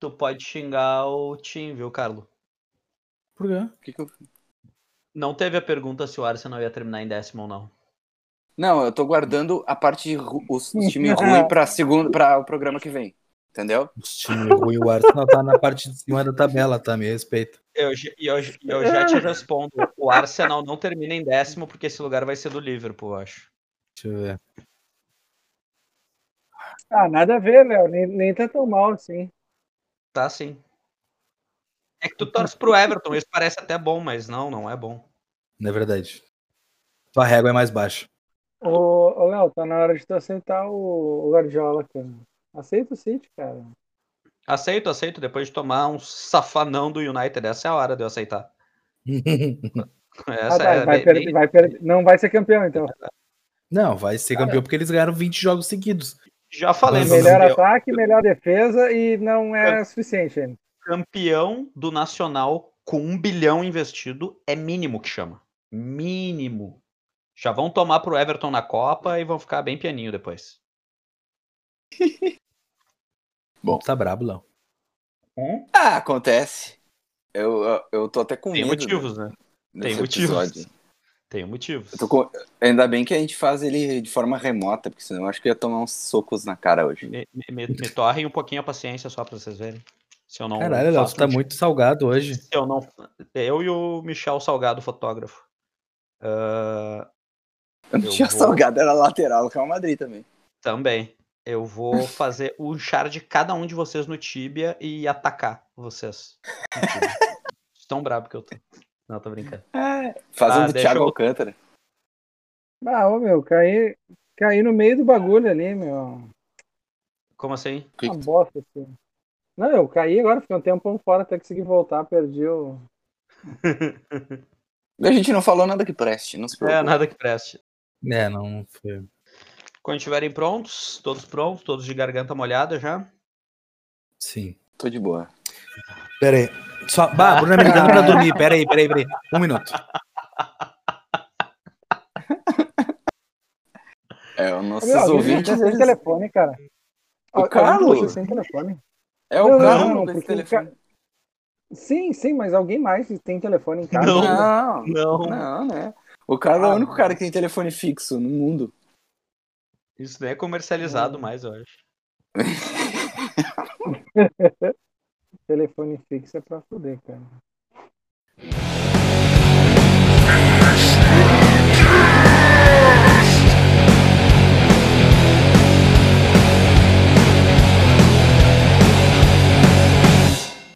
Tu pode xingar o Tim, viu, Carlo? Por quê? Que que eu... Não teve a pergunta se o Arsenal ia terminar em décimo ou não. Não, eu tô guardando a parte de ru- os, times ruins pra segundo para o programa que vem. Entendeu? Os times ruins, o Arsenal tá na parte de cima da tabela, tá? Me respeita. Eu, já- e eu, eu já te respondo. O Arsenal não termina em décimo porque esse lugar vai ser do Liverpool, eu acho. Deixa eu ver. Ah, nada a ver, Léo. Nem, nem tá tão mal assim. Tá sim. É que tu torce pro Everton, isso parece até bom, mas não, não é bom. Não é verdade. Tua régua é mais baixa. Ô, ô Léo, tá na hora de tu aceitar o, o Guardiola, cara. Aceita o City, cara. Aceito, aceito, depois de tomar um safanão do United. Essa é a hora de eu aceitar. Ah, Essa tá, é vai bem- perder, bem- vai perder. Não vai ser campeão, então. Não, vai ser campeão porque eles ganharam 20 jogos seguidos. Já falei, Melhor campeão, ataque, melhor defesa e não é suficiente ainda. campeão do Nacional com um bilhão investido é mínimo que chama. Mínimo. Já vão tomar pro Everton na Copa e vão ficar bem pianinho depois. Bom. Tá brabo, Léo. Ah, acontece. Eu, eu, tô até com Tem medo. motivos, né? desse Tem motivos. episódio. Tem motivos. Eu tô com- Ainda bem que a gente faz ele de forma remota, porque senão eu acho que eu ia tomar uns socos na cara hoje. Me, me, me- torrem um pouquinho a paciência só pra vocês verem. Se eu não Caralho, Léo, tu tá um- muito salgado hoje. Se eu não. Eu e o Michel Salgado, fotógrafo. Eu não Eu tinha vou- salgado, era lateral do Real Madrid também. também. Eu vou fazer o char de cada um de vocês no Tibia e atacar vocês. Tão brabo que eu tô. Não, tô brincando. Fazendo Ah, Thiago eu- Alcântara. Ah, ô meu, caí, caí no meio do bagulho ali, meu. Como assim? Que- Uma bosta, assim. Não, eu caí agora, fiquei um tempão fora até conseguir voltar, perdi o. A gente não falou nada que preste, não se É, preocupe. nada que preste. É, não foi. Quando estiverem prontos, todos prontos, todos de garganta molhada já. Sim. Tô de boa. Pera aí. Só... Bah, Bruna me ligando pra dormir. Pera aí, pera aí, pera aí. Um minuto. É, os nossos Meu, ouvintes. sem telefone, cara. O Alguém Carlos? sem telefone. É o Não, não, Carlos não, com esse porque o telefone. Sim, sim, mas alguém mais tem telefone em casa? Não. Não, Não. não, né? O Carlos é Ah, o único cara que tem telefone fixo no mundo. Isso nem é comercializado mais, eu acho. Telefone fixo é pra fuder, cara.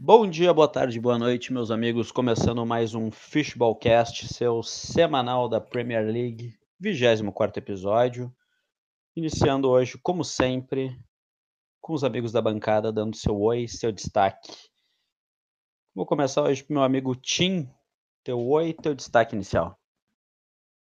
Bom dia, boa tarde, boa noite, meus amigos. Começando mais um Fishballcast, seu semanal da Premier League, 24 episódio. Iniciando hoje, como sempre, com os amigos da bancada, dando seu oi, seu destaque. Vou começar hoje com meu amigo Tim. Teu oi, teu destaque inicial.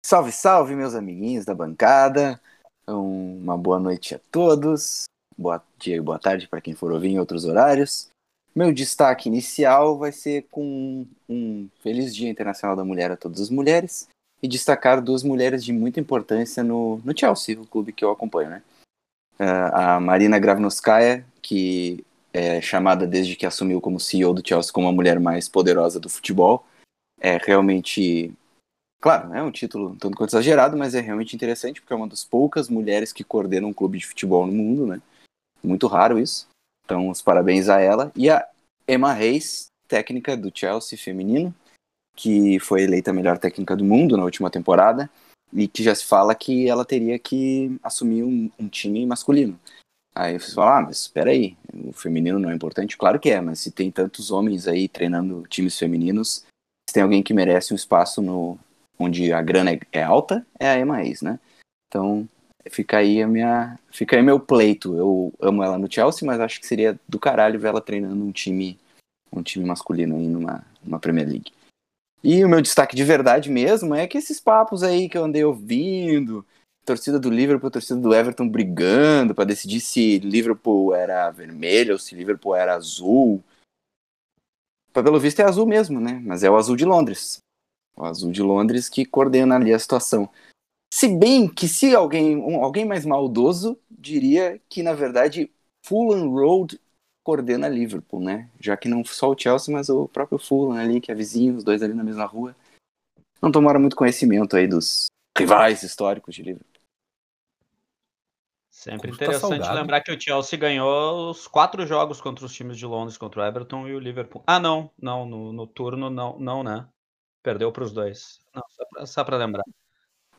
Salve, salve, meus amiguinhos da bancada. Um- Uma boa noite a todos. Boa dia e boa tarde para quem for ouvir em outros horários. Meu destaque inicial vai ser com um feliz Dia Internacional da Mulher a todas as mulheres e destacar duas mulheres de muita importância no, no Chelsea, o clube que eu acompanho, né? Ah, a Marina Gravnoskaya, que é chamada desde que assumiu como CEO do Chelsea como a mulher mais poderosa do futebol, é realmente Claro, é um título tanto quanto exagerado, mas é realmente interessante porque é uma das poucas mulheres que coordenam um clube de futebol no mundo, né? Muito raro isso. Então, os parabéns a ela. E a Emma Reis, técnica do Chelsea feminino, que foi eleita a melhor técnica do mundo na última temporada e que já se fala que ela teria que assumir um, um time masculino. Aí vocês falam, ah, mas espera aí, o feminino não é importante? Claro que é, mas se tem tantos homens aí treinando times femininos, se tem alguém que merece um espaço no, onde a grana é- é alta, é a Emma Reis, né? Então, fica aí a minha, fica aí meu pleito. Eu amo ela no Chelsea, mas acho que seria do caralho ver ela treinando um time, um time masculino aí numa, numa Premier League. E o meu destaque de verdade mesmo é que esses papos aí que eu andei ouvindo, torcida do Liverpool, torcida do Everton brigando para decidir se Liverpool era vermelho ou se Liverpool era azul. Pelo visto é azul mesmo, né? Mas é o azul de Londres. O azul de Londres que coordena ali a situação. Se bem que se alguém, um- alguém mais maldoso diria que na verdade Fulham Road coordena Liverpool, né? Já que não só o Chelsea, mas o próprio Fulham ali, que é vizinho, os dois ali na mesma rua. Não tomaram muito conhecimento aí dos rivais históricos de Liverpool. Sempre Custa interessante salgado. lembrar que o Chelsea ganhou os quatro jogos contra os times de Londres, contra o Everton e o Liverpool. Ah, não, não, no, no turno não, não, né? Perdeu para os dois. Não, só pra, só pra lembrar.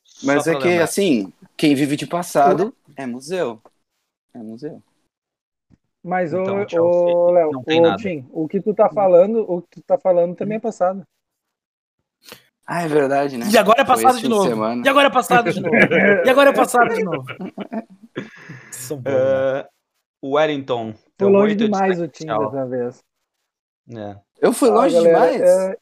Só Mas é pra que, lembrar. assim, quem vive de passado é museu. É museu. Mas, Então, o ô Léo, nada. Tim, o que tu tá falando, o que tu tá falando também é passado. Ah, é verdade, né? E agora é Foi passado esse de novo. semana. E agora é passado de novo. E agora é passado de novo. O Wellington. Foi longe demais o Tim dessa vez. É. Eu fui Ah, longe galera, demais. é,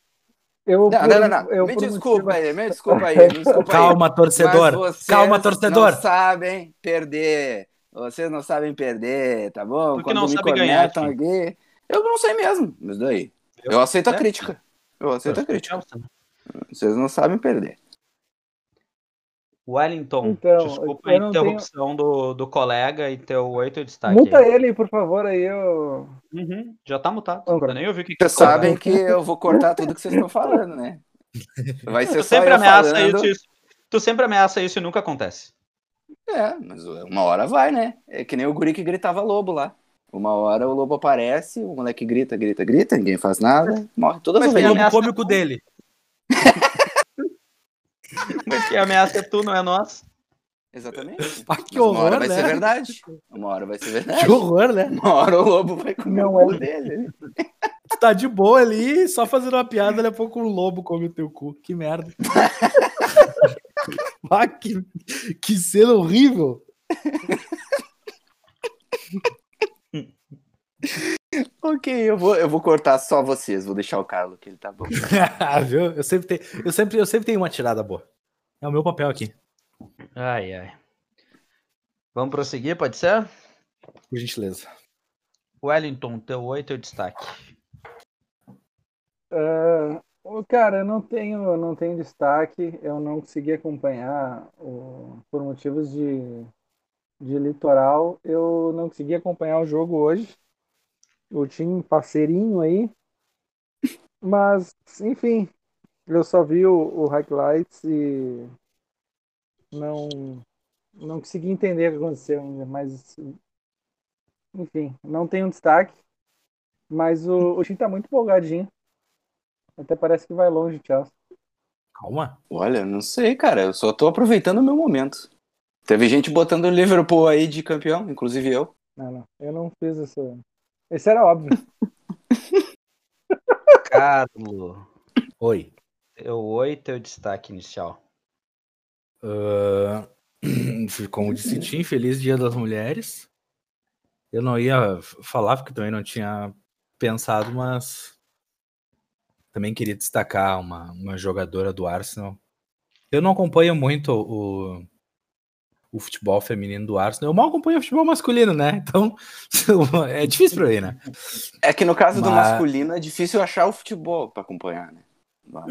eu, Não, por- não, não, não. eu Me desculpa motivo- aí, me desculpa aí, me desculpa aí. Calma, torcedor. Mas vocês Calma, torcedor. Não sabem perder. Vocês não sabem perder, tá bom? Porque Quando não me sabe ganhar, aqui. Eu não sei mesmo. Mas daí. Eu aceito a É. crítica. Eu aceito a crítica. Né? Vocês não sabem perder. Wellington, Então, desculpa a eu não tenho- interrupção do, do colega e teu oito destaque. Muta aí. ele, por favor, aí eu. Uhum, já tá mutado. Eu nem ouvi o que Vocês sabem que eu vou cortar tudo que vocês estão falando, né? Vai ser Tu só sempre eu ameaça falando. isso. Tu sempre ameaça isso e nunca acontece. É, mas uma hora vai, né? É que nem o guri que gritava lobo lá. Uma hora o lobo aparece, o moleque grita, grita, grita, ninguém faz nada, morre todas Mas as O ovelhas. ameaça- lobo cômico dele. Mas que ameaça é tu, não é nós. Exatamente. Ah, que Mas uma hora horror, vai né? ser verdade. Uma hora vai ser verdade. Que horror, né? Uma hora o lobo vai comer Não o cu dele. Tu tá de boa ali, só fazendo uma piada, daqui a pouco um lobo come o teu cu. Que merda. ah, que, que cena horrível. Ok, eu vou, eu vou cortar só vocês, vou deixar o Carlos, que ele tá bom. Viu? Eu sempre, tenho, eu, sempre, eu sempre tenho uma tirada boa. É o meu papel aqui, Ai, ai. Vamos prosseguir, pode ser? por gentileza. Wellington, teu oito é o destaque. Ah, cara, eu não tenho, não tenho destaque, eu não consegui acompanhar o- por motivos de, de litoral, eu não consegui acompanhar o jogo hoje. O time parceirinho aí. Mas, enfim, eu só vi o, o highlights e não, não consegui entender o que aconteceu ainda, mas enfim, não um destaque. Mas o, o time tá muito empolgadinho. Até parece que vai longe, Chelsea. Calma. Olha, não sei, cara, eu só tô aproveitando o meu momento. Teve gente botando o Liverpool aí de campeão, inclusive eu. Não, não, eu não fiz isso. Esse era óbvio. Carlos, Oi. teu oito é o destaque inicial. Ah, como disse Tim, feliz Dia das Mulheres. Eu não ia falar porque também não tinha pensado, mas também queria destacar uma, uma jogadora do Arsenal. Eu não acompanho muito o, o futebol feminino do Arsenal. Eu mal acompanho o futebol masculino, né? Então é difícil pra mim, né? É que no caso do Mas- masculino é difícil achar o futebol pra acompanhar, né? Nossa.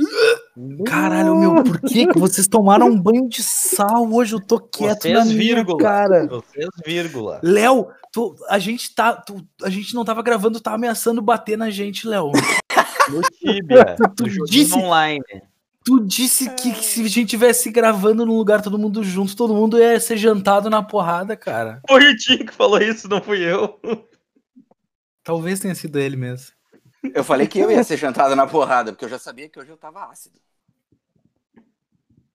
Caralho, meu, por que, que vocês tomaram um banho de sal hoje? Eu tô quieto Vocês, na minha vírgula. cara. Vocês, vírgula. Léo, tu- a gente tá. tu- a gente não tava gravando, tá ameaçando bater na gente, Léo. No Tibia, Tu no joguinho disse- online. Tu disse que, que se a gente tivesse gravando num lugar todo mundo junto, todo mundo ia ser jantado na porrada, cara. Foi o Tim que falou isso, não fui eu. Talvez tenha sido ele mesmo. Eu falei que eu ia ser jantado na porrada, porque eu já sabia que hoje eu tava ácido.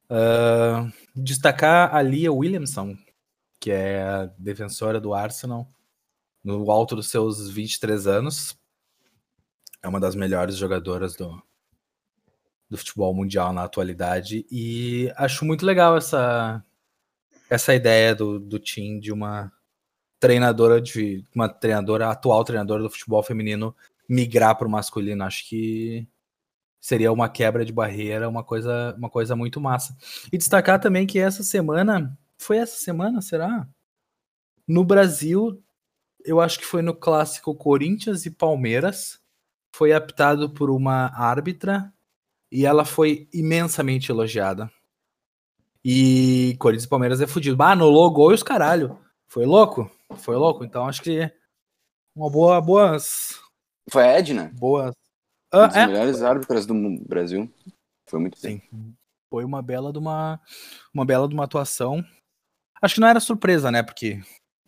Ah, destacar a Lia Williamson, que é a defensora do Arsenal, no alto dos seus 23 anos. É uma das melhores jogadoras do, do futebol mundial na atualidade. E acho muito legal essa, essa ideia do, do Tim de uma treinadora de uma treinadora, atual treinadora do futebol feminino migrar para o masculino. Acho que seria uma quebra de barreira, uma coisa, uma coisa muito massa. E destacar também que essa semana, foi essa semana, será? No Brasil, eu acho que foi no clássico Corinthians e Palmeiras, foi apitado por uma árbitra e ela foi imensamente elogiada. E Corinthians e Palmeiras é fudido. Ah, no logo e os caralho. Foi louco? Foi louco. Então acho que Uma boa, boas. Foi a Edna, Boas. uma Ah, das é, melhores árbitras do Brasil. Foi muito bem. Sim. Foi uma bela de uma, uma bela de uma atuação. Acho que não era surpresa, né? Porque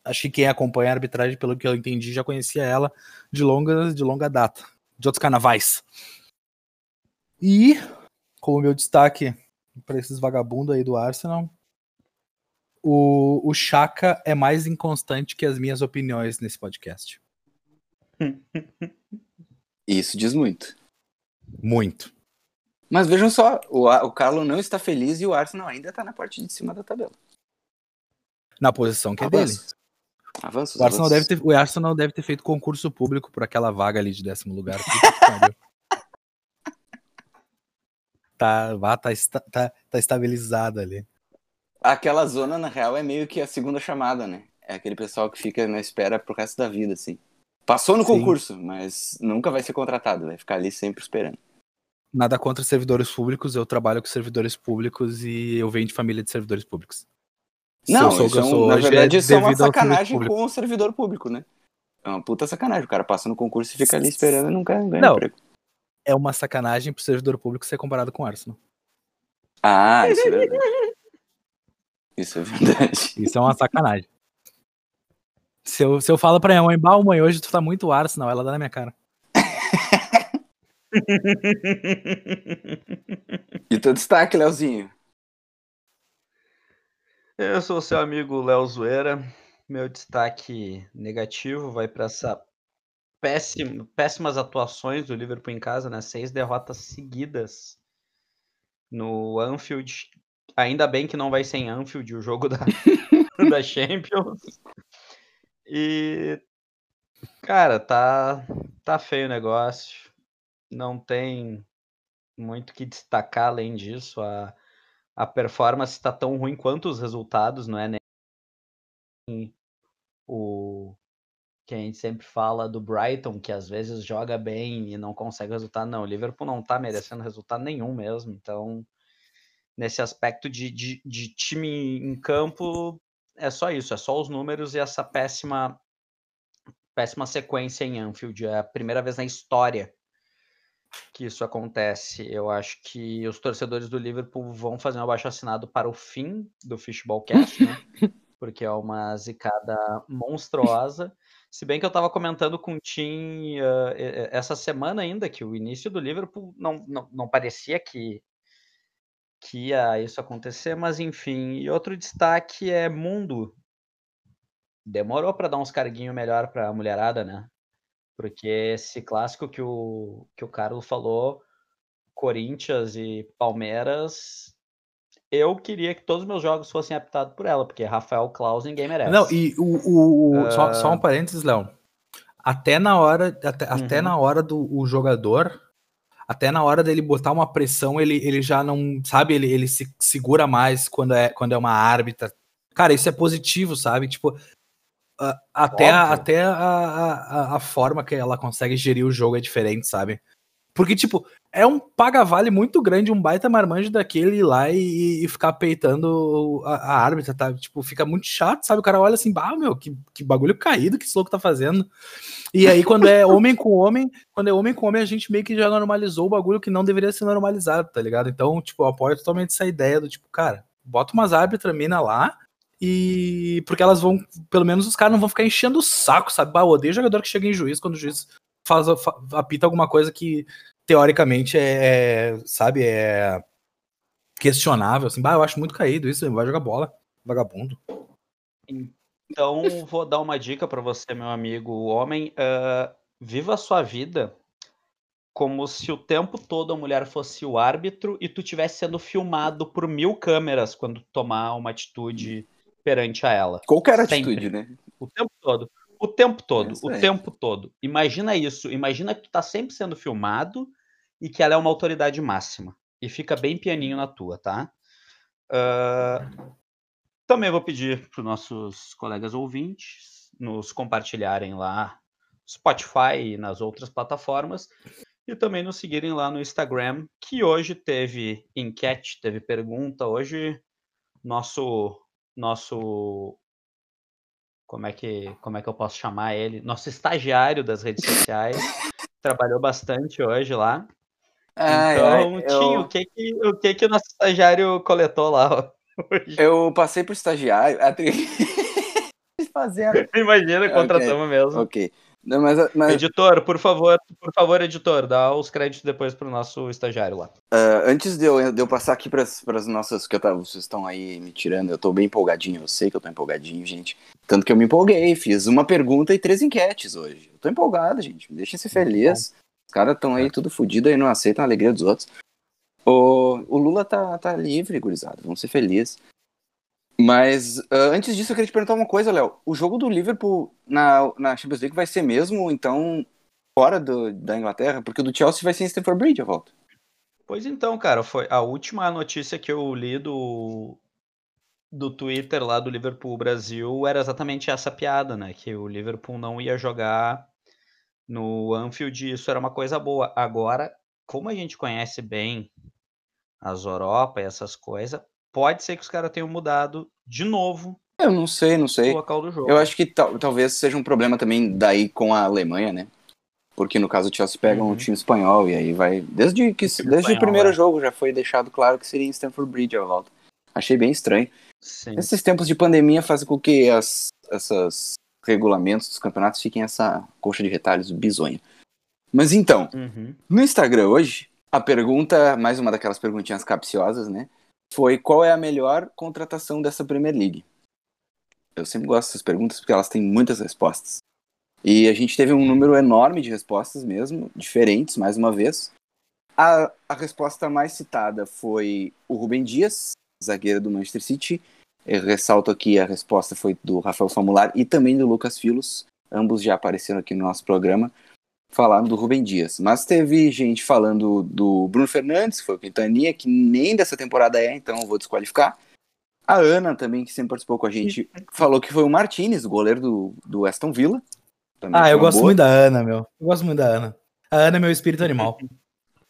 acho que quem acompanha a arbitragem, pelo que eu entendi, já conhecia ela de longa, de longa data, de outros carnavais. E, como meu destaque para esses vagabundos aí do Arsenal, o, o Chaka é mais inconstante que as minhas opiniões nesse podcast. Isso diz muito. Muito. Mas vejam só, o, o Carlo não está feliz e o Arsenal ainda está na parte de cima da tabela. Na posição que é dele. Avanços. O Arsenal, avanços. deve ter, o Arsenal deve ter feito concurso público por aquela vaga ali de décimo lugar. Tá, vá, tá, tá, tá estabilizado ali. Aquela zona, na real, é meio que a segunda chamada, né? É aquele pessoal que fica na espera pro resto da vida, assim. Passou no Sim. concurso, mas nunca vai ser contratado, vai ficar ali sempre esperando. Nada contra servidores públicos, eu trabalho com servidores públicos e eu venho de família de servidores públicos. Se Não, eu sou é sou na hoje, verdade, é isso é uma sacanagem com o servidor público, né? É uma puta sacanagem. O cara passa no concurso e fica ali esperando e nunca ganha Não. emprego. É uma sacanagem pro servidor público ser comparado com o Arsenal. Ah, isso é verdade. Isso é verdade. Isso é uma sacanagem. Se eu, se eu falo pra minha mãe, bah, mãe, hoje tu tá muito Arsenal, ela dá na minha cara. E teu destaque, Leozinho? Eu sou seu amigo Léo Zoeira. Meu destaque negativo vai para essa péssima, péssimas atuações do Liverpool em casa, né? Seis derrotas seguidas no Anfield. Ainda bem que não vai ser em Anfield o jogo da, da Champions. E cara, tá tá feio o negócio. Não tem muito que destacar além disso. A, a performance está tão ruim quanto os resultados, não é nem o que a gente sempre fala do Brighton, que às vezes joga bem e não consegue resultado. Não, o Liverpool não tá merecendo resultado nenhum mesmo. Então, nesse aspecto de, de, de time em campo, é só isso, é só os números e essa péssima péssima sequência em Anfield. É a primeira vez na história que isso acontece. Eu acho que os torcedores do Liverpool vão fazer um abaixo assinado para o fim do Fishballcast, né? Porque é uma zicada monstruosa. Se bem que eu estava comentando com o Tim uh, essa semana ainda que o início do Liverpool não, não, não parecia que, que ia isso acontecer, mas enfim. E outro destaque é Mundo. Demorou para dar uns carguinhos melhor para a mulherada, né? Porque esse clássico que o, que o Carlos falou, Corinthians e Palmeiras, eu queria que todos os meus jogos fossem apitados por ela, porque Rafael Klaus ninguém merece. Não, e o, o, o só, só um parênteses, Léo. Até na hora, até, até Uhum. na hora do o jogador, até na hora dele botar uma pressão, ele, ele já não, sabe, ele, ele se segura mais quando é, quando é uma árbitra. Cara, isso é positivo, sabe? Tipo, até, a, até a, a, a forma que ela consegue gerir o jogo é diferente, sabe? Porque, tipo, é um paga-vale muito grande, um baita marmanjo daquele ir lá e, e ficar peitando a, a árbitra, tá? Tipo, fica muito chato, sabe? O cara olha assim, bah, meu, que, que bagulho caído que esse louco tá fazendo. E aí, quando é homem com homem, quando é homem com homem, a gente meio que já normalizou o bagulho que não deveria ser normalizado, tá ligado? Então, tipo, eu apoio totalmente essa ideia do tipo, cara, bota umas árbitras mina lá, e porque elas vão, pelo menos os caras não vão ficar enchendo o saco, sabe? Bah, eu odeio jogador que chega em juiz quando o juiz faz, fa- apita alguma coisa que teoricamente é, sabe, é questionável, assim, bah, eu acho muito caído isso, vai jogar bola, vagabundo. Então, vou dar uma dica para você, meu amigo homem. ah, viva a sua vida como se o tempo todo a mulher fosse o árbitro e tu estivesse sendo filmado por mil câmeras quando tomar uma atitude perante a ela. Qualquer Sempre. atitude, né? O tempo todo. O tempo todo. Isso o tempo todo. Imagina isso. Imagina que tu tá sempre sendo filmado e que ela é uma autoridade máxima. E fica bem pianinho na tua, tá? Ah, também vou pedir para os nossos colegas ouvintes nos compartilharem lá no Spotify e nas outras plataformas. E também nos seguirem lá no Instagram, que hoje teve enquete, teve pergunta. Hoje, nosso, nosso como é que, como é que eu posso chamar ele? Nosso estagiário das redes sociais. trabalhou bastante hoje lá. Ai, então, ai, Tim, eu- o que que, o que que o nosso estagiário coletou lá hoje? Eu passei pro estagiário. Fazendo. Imagina, contratamos mesmo. Ok. Não, mas, mas Editor, por favor, por favor, editor, dá os créditos depois pro nosso estagiário lá. ah, antes de eu, de eu passar aqui pras, pras nossas. que eu tava, vocês estão aí me tirando, eu tô bem empolgadinho, eu sei que eu tô empolgadinho, gente. Tanto que eu me empolguei, fiz uma pergunta e três enquetes hoje. Eu tô empolgado, gente. Me deixem ser feliz. Os caras estão aí tudo fodido e não aceitam a alegria dos outros. O, o Lula tá, tá livre, gurizada. Vamos ser felizes. Mas ah, antes disso, eu queria te perguntar uma coisa, Léo. O jogo do Liverpool na, na Champions League vai ser mesmo, então, fora do, da Inglaterra? Porque o do Chelsea vai ser em Stamford Bridge, a volta. Pois então, cara, foi a última notícia que eu li do, do Twitter lá do Liverpool Brasil era exatamente essa piada, né? Que o Liverpool não ia jogar no Anfield e isso era uma coisa boa. Agora, como a gente conhece bem as Europa e essas coisas, pode ser que os caras tenham mudado de novo Eu não sei, não o sei. local do jogo. Eu acho que tal- talvez seja um problema também daí com a Alemanha, né? Porque no caso o Chelsea pega um Uhum. time espanhol e aí vai. Desde, que, time desde o espanhol, primeiro é. jogo já foi deixado claro que seria em Stamford Bridge a volta. Achei bem estranho. Sim. Esses tempos de pandemia fazem com que as, essas regulamentos dos campeonatos fiquem essa coxa de retalhos bizonha. Mas então, Uhum. no Instagram hoje, a pergunta, mais uma daquelas perguntinhas capciosas, né? Foi qual é a melhor contratação dessa Premier League? Eu sempre gosto dessas perguntas porque elas têm muitas respostas. E a gente teve um número enorme de respostas mesmo, diferentes, mais uma vez. A, a resposta mais citada foi o Rubem Dias, zagueiro do Manchester City. Eu ressalto aqui a resposta foi do Rafael Famular e também do Lucas Filos. Ambos já apareceram aqui no nosso programa falaram do Rubem Dias. Mas teve gente falando do Bruno Fernandes, que foi o Quintaninha, que nem dessa temporada é, então eu vou desqualificar. A Ana também, que sempre participou com a gente, falou que foi o Martinez, o goleiro do, do Aston Villa. Também Ah, eu gosto boa. muito da Ana, meu. Eu gosto muito da Ana. A Ana é meu espírito animal.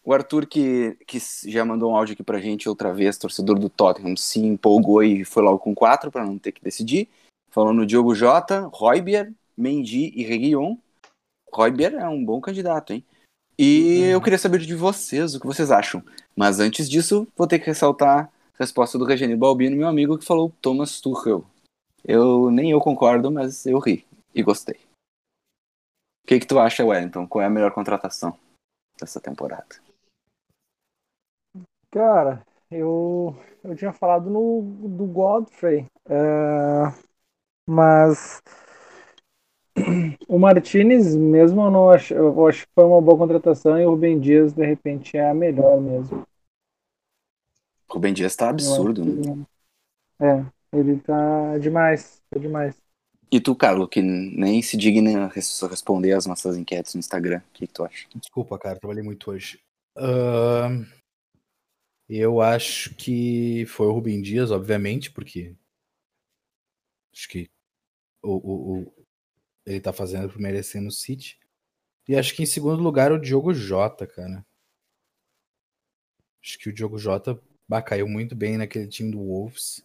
O Arthur, que, que já mandou um áudio aqui pra gente outra vez, torcedor do Tottenham, se empolgou e foi logo com quatro para não ter que decidir. Falando no Diogo Jota, Roybier, Mendy e Reguilhon. Roybier é um bom candidato, hein? E eu queria saber de vocês o que vocês acham. Mas antes disso, vou ter que ressaltar a resposta do Regenio Balbino, meu amigo, que falou Thomas Tuchel. Eu nem eu concordo, mas eu ri e gostei. O que, que tu acha, Wellington? Qual é a melhor contratação dessa temporada? Cara, eu, eu tinha falado no, do Godfrey, é, mas o Martinez mesmo eu não acho, eu acho que foi uma boa contratação e o Rubem Dias de repente é a melhor mesmo. Rubem Dias tá Eu absurdo, acho né? que- É, ele tá demais, tá demais. E tu, Carlos, que nem se digna responder as nossas enquetes no Instagram, o que, que tu acha? Desculpa, cara, trabalhei muito hoje. Ahn, eu acho que foi o Rubem Dias, obviamente, porque acho que o, o- o- ele tá fazendo por merecer no City. E acho que em segundo lugar o Diogo Jota, cara. Acho que o Diogo Jota bah, caiu muito bem naquele time do Wolves,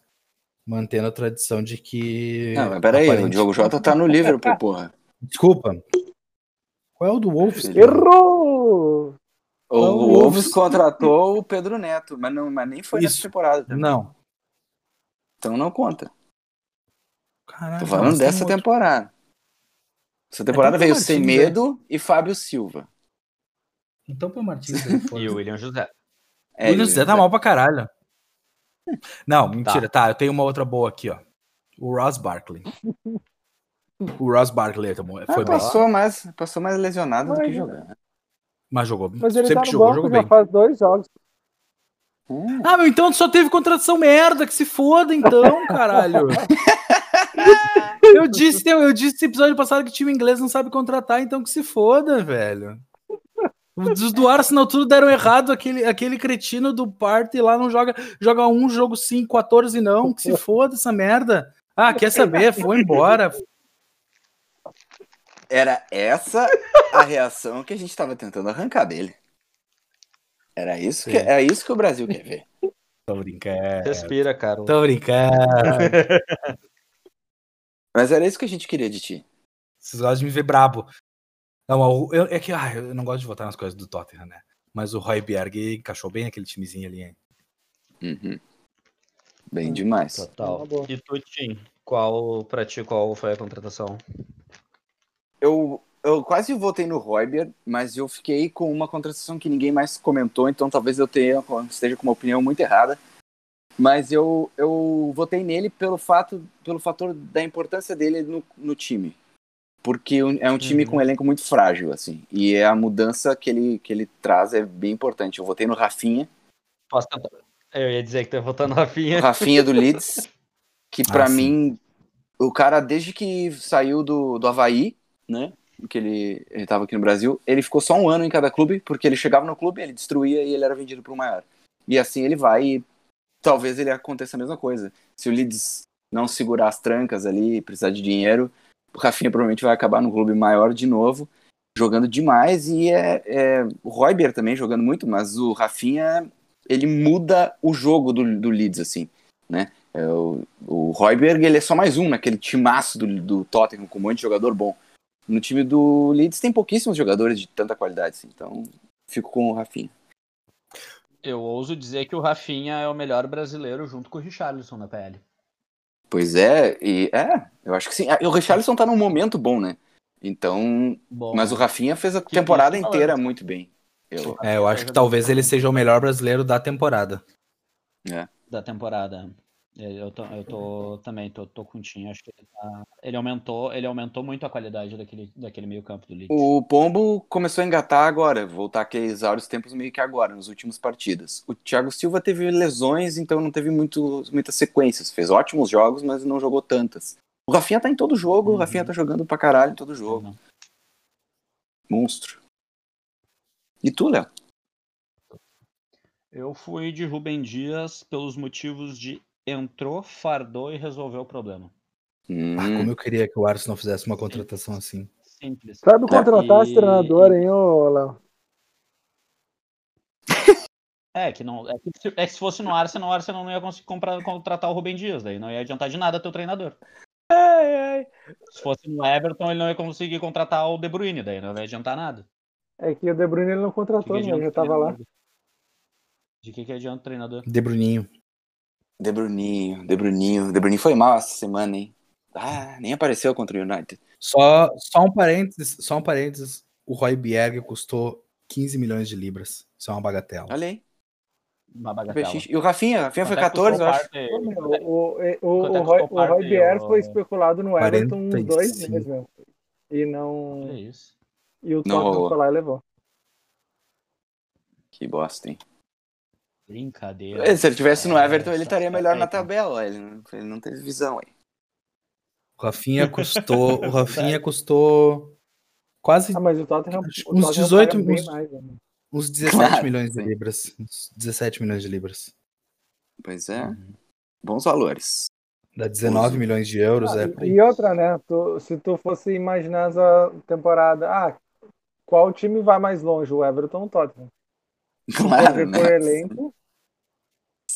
mantendo a tradição de que. Não, mas peraí, o aparente- Diogo Jota tá no Liverpool, porra. Desculpa. Qual é o do Wolves? Errou! O, o o Wolves- Wolves contratou o Pedro Neto, mas, não, mas nem foi nessa Isso. temporada também. Não. Então não conta. Caralho, Tô falando dessa outro. temporada. Essa temporada Então, veio Martins, Sem é. Medo e Fábio Silva. Então põe o Martins aí, E o William José. O William José tá mal pra caralho. Não, Tá. mentira. Tá. eu tenho uma outra boa aqui, ó. O Ross Barkley. O Ross Barkley tomou- Ah, foi bem, passou, mais, passou mais lesionado do Mas- que jogando. mas jogou. Mas ele Sempre tá jogou, banco jogou já bem. faz dois jogos. Hum, Ah, meu, então só teve contratação merda, que se foda então, caralho. Eu disse, eu disse esse episódio passado que time inglês não sabe contratar, então que se foda, velho. Os do Arsenal tudo deram errado, aquele, aquele cretino do Party lá não joga, joga um jogo sim, 14 não, que se foda essa merda. Ah, quer saber? Foi embora. Era essa a reação que a gente tava tentando arrancar dele. Era isso que, é isso que o Brasil quer ver. Tô brincando. Respira, cara. Tô brincando. Mas era isso que a gente queria de ti. Vocês gostam de me ver brabo. Não, eu, é que ah, eu não gosto de votar nas coisas do Tottenham, né? Mas o Roy Berg encaixou bem aquele timezinho ali, hein? Uhum. Bem demais. Total. Boa. E tu, Tim, qual, pra ti, qual foi a contratação? Eu, eu quase votei no Royber, mas eu fiquei com uma contratação que ninguém mais comentou, então talvez eu tenha, esteja com uma opinião muito errada. Mas eu, eu votei nele pelo fato, pelo fator da importância dele no, no time. Porque é um time Uhum. com um elenco muito frágil, assim. E a mudança que ele, que ele traz é bem importante. Eu votei no Rafinha, Posso? Eu ia dizer que tu ia votar no o Rafinha. Rafinha do Leeds, que Ah, pra sim. mim, o cara, desde que saiu do, do Havaí, né? Que ele, ele tava aqui no Brasil, ele ficou só um ano em cada clube, porque ele chegava no clube, ele destruía e ele era vendido pro maior. E assim ele vai e talvez ele aconteça a mesma coisa. Se o Leeds não segurar as trancas ali, precisar de dinheiro, o Rafinha provavelmente vai acabar no clube maior de novo, jogando demais. E é, é o Royber também jogando muito, mas o Rafinha ele muda o jogo do, do Leeds, assim, né? É, o, o Royberg, ele é só mais um naquele timaço do, do Tottenham com um monte de jogador bom. No time do Leeds tem pouquíssimos jogadores de tanta qualidade, assim, então fico com o Rafinha. Eu ouso dizer que o Rafinha é o melhor brasileiro junto com o Richarlison na PL. Pois é, e é, eu acho que sim. Ah, O Richarlison tá num momento bom, né? Então, Bom, mas o Rafinha fez a temporada inteira falando. muito bem. Eu, É, eu acho que talvez ele seja o melhor brasileiro da temporada. da temporada. É, Eu tô, eu tô também, tô, tô com o Tim, acho que ele, tá- ele aumentou, ele aumentou muito a qualidade daquele, daquele meio campo do Leeds. O Pombo começou a engatar agora, voltar aqueles áureos tempos meio que agora, nas últimas partidas. O Thiago Silva teve lesões, então não teve muito, muitas sequências. Fez ótimos jogos, mas não jogou tantas. O Rafinha tá em todo jogo, o Uhum. Rafinha tá jogando pra caralho em todo jogo. Monstro. E tu, Léo? Eu fui de Rubem Dias pelos motivos de entrou, fardou e resolveu o problema. Hum, Ah, como eu queria que o Arsenal fizesse uma contratação assim. Simples. Sabe contratar esse E- treinador, hein, ô Léo? É, que não. É que, se, é que se fosse no Arsenal, o Arsenal não ia conseguir comprar, contratar o Rubem Dias, daí não ia adiantar de nada ter o treinador. Se fosse no Everton, ele não ia conseguir contratar o De Bruyne, daí não ia adiantar nada. É que o De Bruyne ele não contratou, né? Ele já tava lá. De que, que adianta o treinador? De Bruninho. De Bruninho, De Bruninho. De Bruninho foi mal essa semana, hein? Ah, nem apareceu contra o United. Só, só um parênteses, só um parênteses. O Roy Bierg custou 15 milhões de libras. Isso é uma bagatela. Olha aí. Uma bagatela. E o Rafinha? Rafinha foi Quanto é que custou 14, eu acho. parte- Ô, meu, o, o, o, é Roy, o Roy parte, Bier ô- foi especulado no Everton uns 45. dois meses, meu. E não. Olha isso. E o Tottenham foi lá e levou. Que bosta, hein? Brincadeira. Se ele tivesse no É, Everton, ele estaria melhor na é, tabela. Ele não, ele não teve visão aí. O Rafinha custou. o Rafinha custou quase Ah, mas o Tottenham. Acho o uns Tottenham 18 paga bem uns- mais, né? uns 17 Claro, milhões de sim. libras. Uns 17 milhões de libras. Pois é. Bons valores. Dá 19 Uso. milhões de euros. Ah, é e- e outra, né? Tu- se tu fosse imaginar essa temporada, ah, qual time vai mais longe, o Everton ou o Tottenham? Claro, né? por elenco,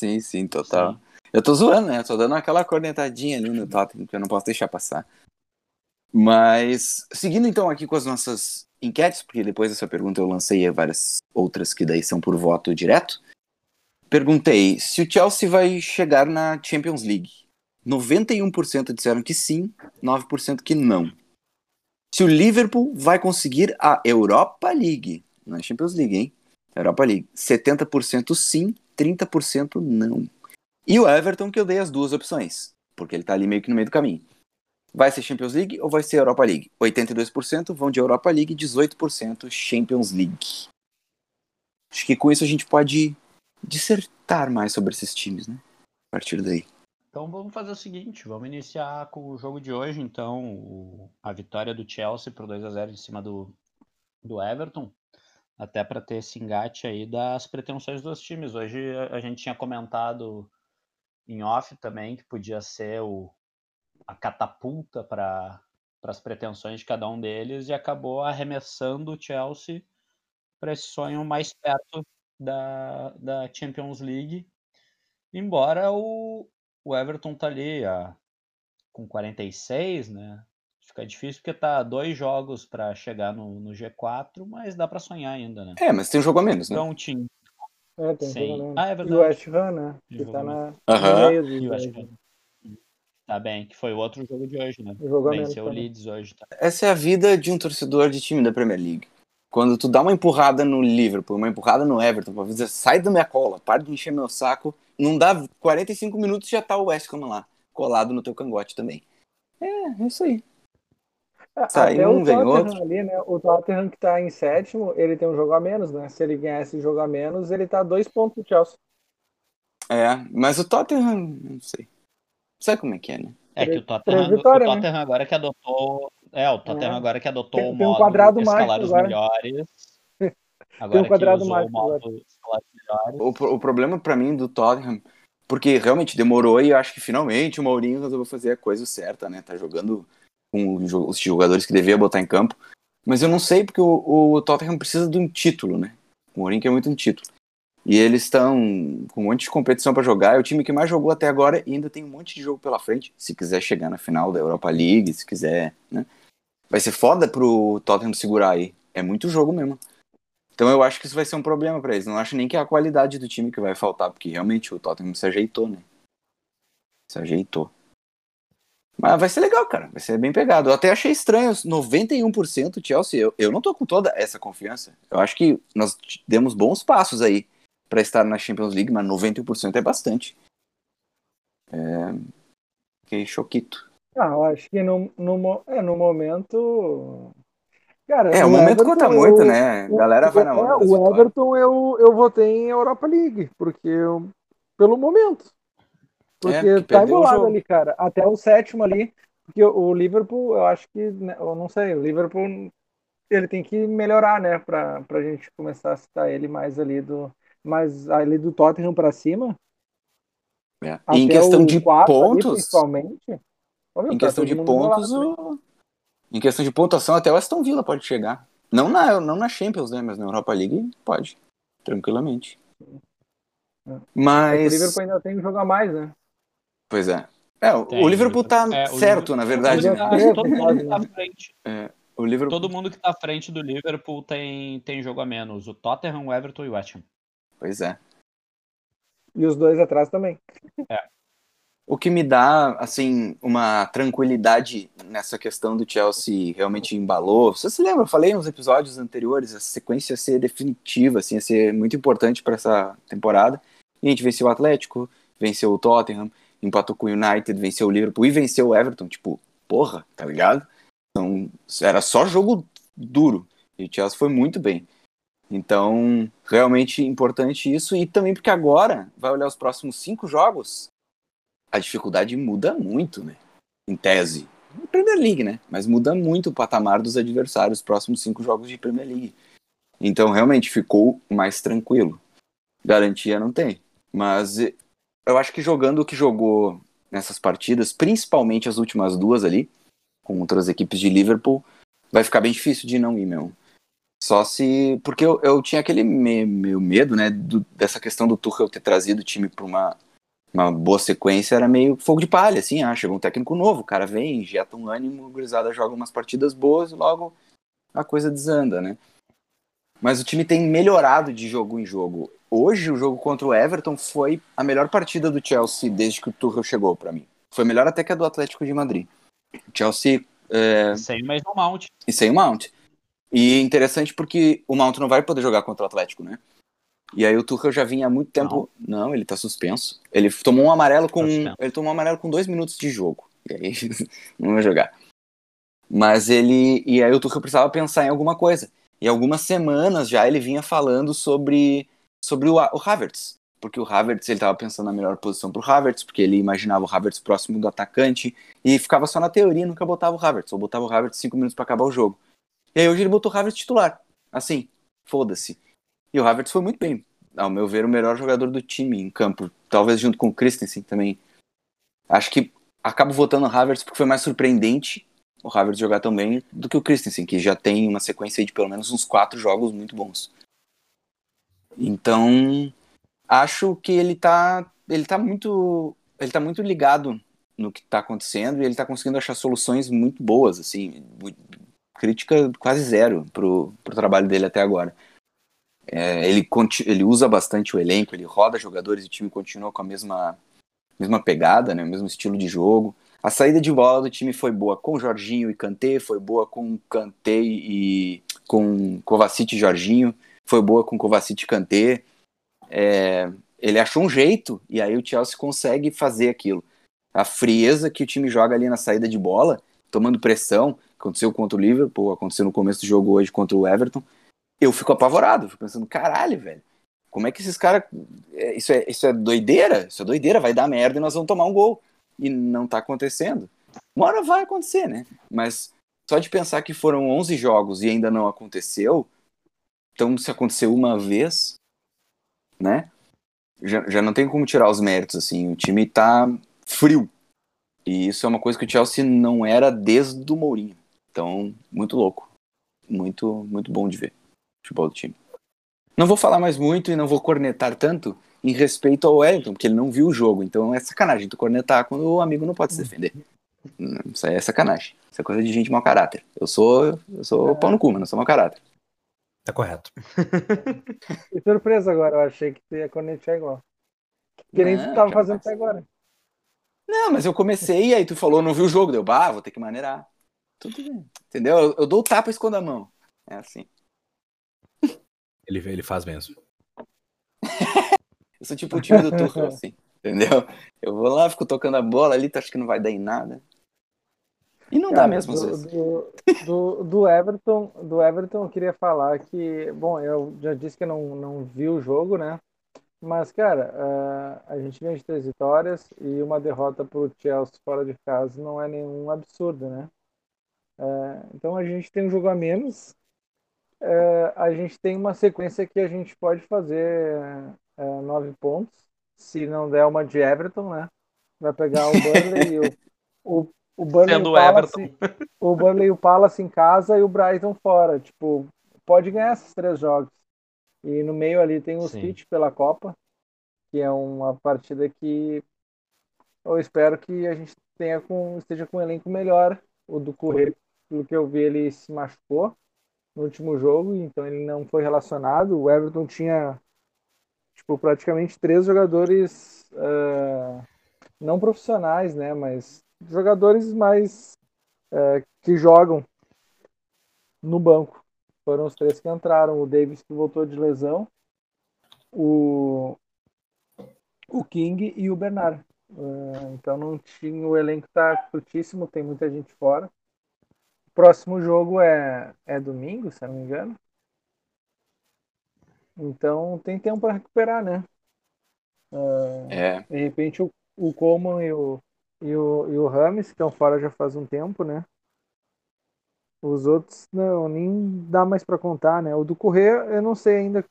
Sim, sim, total. Eu tô zoando, né? Eu tô dando aquela cornetadinha ali no Tottenham que eu não posso deixar passar. Mas, seguindo então aqui com as nossas enquetes, porque depois dessa pergunta eu lancei várias outras que daí são por voto direto. Perguntei se o Chelsea vai chegar na Champions League. 91% disseram que sim, 9% que não. Se o Liverpool vai conseguir a Europa League, não é Champions League, hein? Europa League. 70% sim, 30% não. E o Everton, que eu dei as duas opções, porque ele tá ali meio que no meio do caminho. Vai ser Champions League ou vai ser Europa League? 82% vão de Europa League, 18% Champions League. Acho que com isso a gente pode dissertar mais sobre esses times, né? A partir daí. Então vamos fazer o seguinte, vamos iniciar com o jogo de hoje, então, a vitória do Chelsea por 2 a 0 em cima do, do Everton, até para ter esse engate aí das pretensões dos times. Hoje a, gente tinha comentado em off também que podia ser o, a catapulta para as pretensões de cada um deles e acabou arremessando o Chelsea para esse sonho mais perto da, da Champions League, embora o, o Everton tá ali a com 46, né? Fica difícil porque tá dois jogos para chegar no, no, G4, mas dá para sonhar ainda, né? É, mas tem um jogo a menos, né? Então, um time. É, tem Sim. um jogo a menos. Ah, é E verdade. o West Ham, né? Que tá na, E Ham. né? Tá bem, que foi o outro jogo de hoje, né? O jogo Venceu o. Leeds hoje. Tá? Essa é a vida de um torcedor de time da Premier League. Quando tu dá uma empurrada no Liverpool, uma empurrada no Everton, pra dizer, sai da minha cola, para de encher meu saco, não dá 45 minutos já tá o West Ham lá, colado no teu cangote também. É, é isso aí. Sai Até um, o vem Tottenham outro. ali, né? O Tottenham que tá em sétimo, ele tem um jogo a menos, né? Se ele ganhar esse jogo a menos, ele tá a dois pontos do Chelsea. É, mas o Tottenham, não sei. Sabe como é que é, né? É que o Tottenham, três vitórias, o né? Tottenham agora que adotou. É, o Tottenham É. agora que adotou Tem- o tem um modo quadrado escalar os agora. melhores. Agora Tem um que quadrado usou mágico o modo escalar os melhores. O, o problema pra mim do Tottenham, porque realmente demorou e eu acho que finalmente o Mourinho resolveu fazer a coisa certa, né? Tá jogando com os jo- os jogadores que devia botar em campo. Mas eu não sei porque o, o Tottenham precisa de um título, né? O Mourinho quer muito um título. E eles estão com um monte de competição pra jogar. É o time que mais jogou até agora e ainda tem um monte de jogo pela frente. Se quiser chegar na final da Europa League, se quiser, né? Vai ser foda pro Tottenham segurar aí. É muito jogo mesmo. Então eu acho que isso vai ser um problema pra eles. Não acho nem que é a qualidade do time que vai faltar, porque realmente o Tottenham se ajeitou, né? Se ajeitou. Mas vai ser legal, cara. Vai ser bem pegado. Eu até achei estranho. 91% Chelsea. Eu, eu não tô com toda essa confiança. Eu acho que nós demos bons passos aí pra estar na Champions League, mas 91% é bastante. É... Fiquei choquito. Ah, eu acho que no, no, é, no momento. Cara, É, o momento Everton, conta eu- muito, né? A galera vai na é, onda. das O. Everton eu, eu votei em Europa League, porque eu- pelo momento. Porque É, que tá perdeu o embolado jogo. ali, cara. Até o sétimo ali. Porque o Liverpool, eu acho que. né, Eu não sei, o Liverpool ele tem que melhorar, né? Pra, pra gente começar a citar ele mais ali do. Mais ali do Tottenham pra cima. É. Em questão de quarto ali, pontos, principalmente. Ô, meu, Em tá questão de pontos, o... em questão de pontuação, até o Aston Villa pode chegar. Não na, não na Champions, né? Mas na Europa League pode. Tranquilamente. É. É que O Mas. Liverpool ainda tem jogo a mais, né? Pois é. É, o, Tem, o Liverpool tá É, certo, Liverpool- na verdade. Ele né? é Todo, Todo mundo que tá à né? frente, O Liverpool. todo mundo que tá à frente do Liverpool tem, tem jogo a menos. O Tottenham, o Everton e o West Ham. Pois é. E os dois atrás também. O que me dá, assim, uma tranquilidade nessa questão do Chelsea realmente embalou. Você se lembra? Eu falei nos episódios anteriores, essa sequência ia ser definitiva, assim, ia ser muito importante para essa temporada. E a gente venceu o Atlético, venceu o Tottenham, empatou com o United, venceu o Liverpool e venceu o Everton. Tipo, porra, tá ligado? Então, era só jogo duro. E o Chelsea foi muito bem. Então, realmente importante isso. E também porque agora vai olhar os próximos cinco jogos a dificuldade muda muito, né? Em tese. Premier League, né? Mas muda muito o patamar dos adversários os próximos cinco jogos de Premier League. Então, realmente, ficou mais tranquilo. Garantia não tem. Mas eu acho que jogando o que jogou nessas partidas, principalmente as últimas duas ali, contra as equipes de Liverpool, vai ficar bem difícil de não ir, meu. Só se. Porque eu, eu tinha aquele me- meu medo, né? do- dessa questão do Tuchel ter trazido o time para uma uma boa sequência era meio fogo de palha, assim, ah, chegou um técnico novo, o cara vem, injeta um ânimo, o gurizada joga umas partidas boas e logo a coisa desanda, né? Mas o time tem melhorado de jogo em jogo. Hoje, o jogo contra o Everton foi a melhor partida do Chelsea desde que o Tuchel chegou para mim. Foi melhor até que a do Atlético de Madrid. O Chelsea é, Sem mais no Mount. e sem o Mount. E interessante porque o Mount não vai poder jogar contra o Atlético, né? E aí o Tuchel já vinha há muito tempo. Não, ele tá suspenso. Ele tomou um amarelo com. Tá ele tomou um amarelo com dois minutos de jogo. E aí não vai jogar. Mas ele. E aí o Tuchel precisava pensar em alguma coisa. E algumas semanas já ele vinha falando sobre, sobre o, o Havertz. Porque o Havertz, ele tava pensando na melhor posição pro Havertz, porque ele imaginava o Havertz próximo do atacante. E ficava só na teoria, nunca botava o Havertz. Ou botava o Havertz cinco minutos para acabar o jogo. E aí hoje ele botou o Havertz titular. Assim, foda-se. E o Havertz foi muito bem. Ao meu ver, o melhor jogador do time em campo. Talvez junto com o Christensen também. Acho que acabo votando o Havertz porque foi mais surpreendente o Havertz jogar tão bem do que o Christensen, que já tem uma sequência de pelo menos uns quatro jogos muito bons. Então, acho que ele tá, ele tá muito, ele tá muito ligado no que está acontecendo e ele está conseguindo achar soluções muito boas, assim, crítica quase zero pro, pro trabalho dele até agora. É, ele, ele usa bastante o elenco, ele roda jogadores e o time continua com a mesma, mesma pegada, né, o mesmo estilo de jogo. A saída de bola do time foi boa com Jorginho e Kanté, foi boa com Kanté e com Kovacic e Jorginho, foi boa com Kovacic e Kanté. É, ele achou um jeito e aí o Chelsea consegue fazer aquilo. A frieza que o time joga ali na saída de bola, tomando pressão, aconteceu contra o Liverpool, aconteceu no começo do jogo hoje contra o Everton. Eu fico apavorado, fico pensando, caralho, velho. Como é que esses caras. É, isso é, isso é doideira? Isso é doideira, vai dar merda e nós vamos tomar um gol. E não tá acontecendo. Uma hora vai acontecer, né? Mas só de pensar que foram 11 jogos e ainda não aconteceu, então se aconteceu uma vez, né? Já, já não tem como tirar os méritos, assim. O time tá frio. E isso é uma coisa que o Chelsea não era desde o Mourinho. Então, muito louco. Muito, muito bom de ver o futebol do time. Não vou falar mais muito e não vou cornetar tanto em respeito ao Wellington, porque ele não viu o jogo. Então é sacanagem tu cornetar quando o amigo não pode se defender. Isso aí é sacanagem. Isso é coisa de gente mau caráter. Eu sou, eu sou é. pau no cu, mas não sou mau caráter. Tá correto. que surpresa agora, eu achei que tu ia cornetar igual. Que nem tu tava fazendo até agora. Não, mas eu comecei, aí tu falou, não viu o jogo, deu, bah, vou ter que maneirar. Tudo bem. Entendeu? Eu, eu dou o tapa e escondo a mão. É assim. Ele, ele faz mesmo. eu sou tipo o time do Tuchel, assim. Entendeu? Eu vou lá, fico tocando a bola ali, tu acha que não vai dar em nada. E não Cara, dá mesmo, do, às vezes. Do, do, do, Everton, do Everton, eu queria falar que, bom, eu já disse que não, não vi o jogo, né? Mas, cara, uh, a gente vem de três vitórias e uma derrota para o Chelsea fora de casa não é nenhum absurdo, né? Uh, então a gente tem um jogo a menos, uh, a gente tem uma sequência que a gente pode fazer nove pontos, se não der uma de Everton, né? Vai pegar o Burnley e o, o, o Burnley Sendo o Palace, o Burnley e o Palace em casa e o Brighton fora. Tipo, pode ganhar esses três jogos. E no meio ali tem o Sim. City pela Copa, que é uma partida que eu espero que a gente tenha com, esteja com um elenco melhor. O do Correio, pelo que eu vi, ele se machucou no último jogo, então ele não foi relacionado. O Everton tinha tipo, praticamente três jogadores uh, não profissionais, né? Mas jogadores mais uh, que jogam no banco. Foram os três que entraram. O Davis que voltou de lesão, o, o King e o Bernard. Uh, então não tinha o elenco tá curtíssimo, tem muita gente fora. O próximo jogo é, é domingo, se não me engano. Então tem tempo para recuperar, né? Uh, é. De repente o, o Coleman e o, e o, e o Rames estão fora já faz um tempo, né? Os outros, não, nem dá mais para contar, né? O do Correia, eu não sei ainda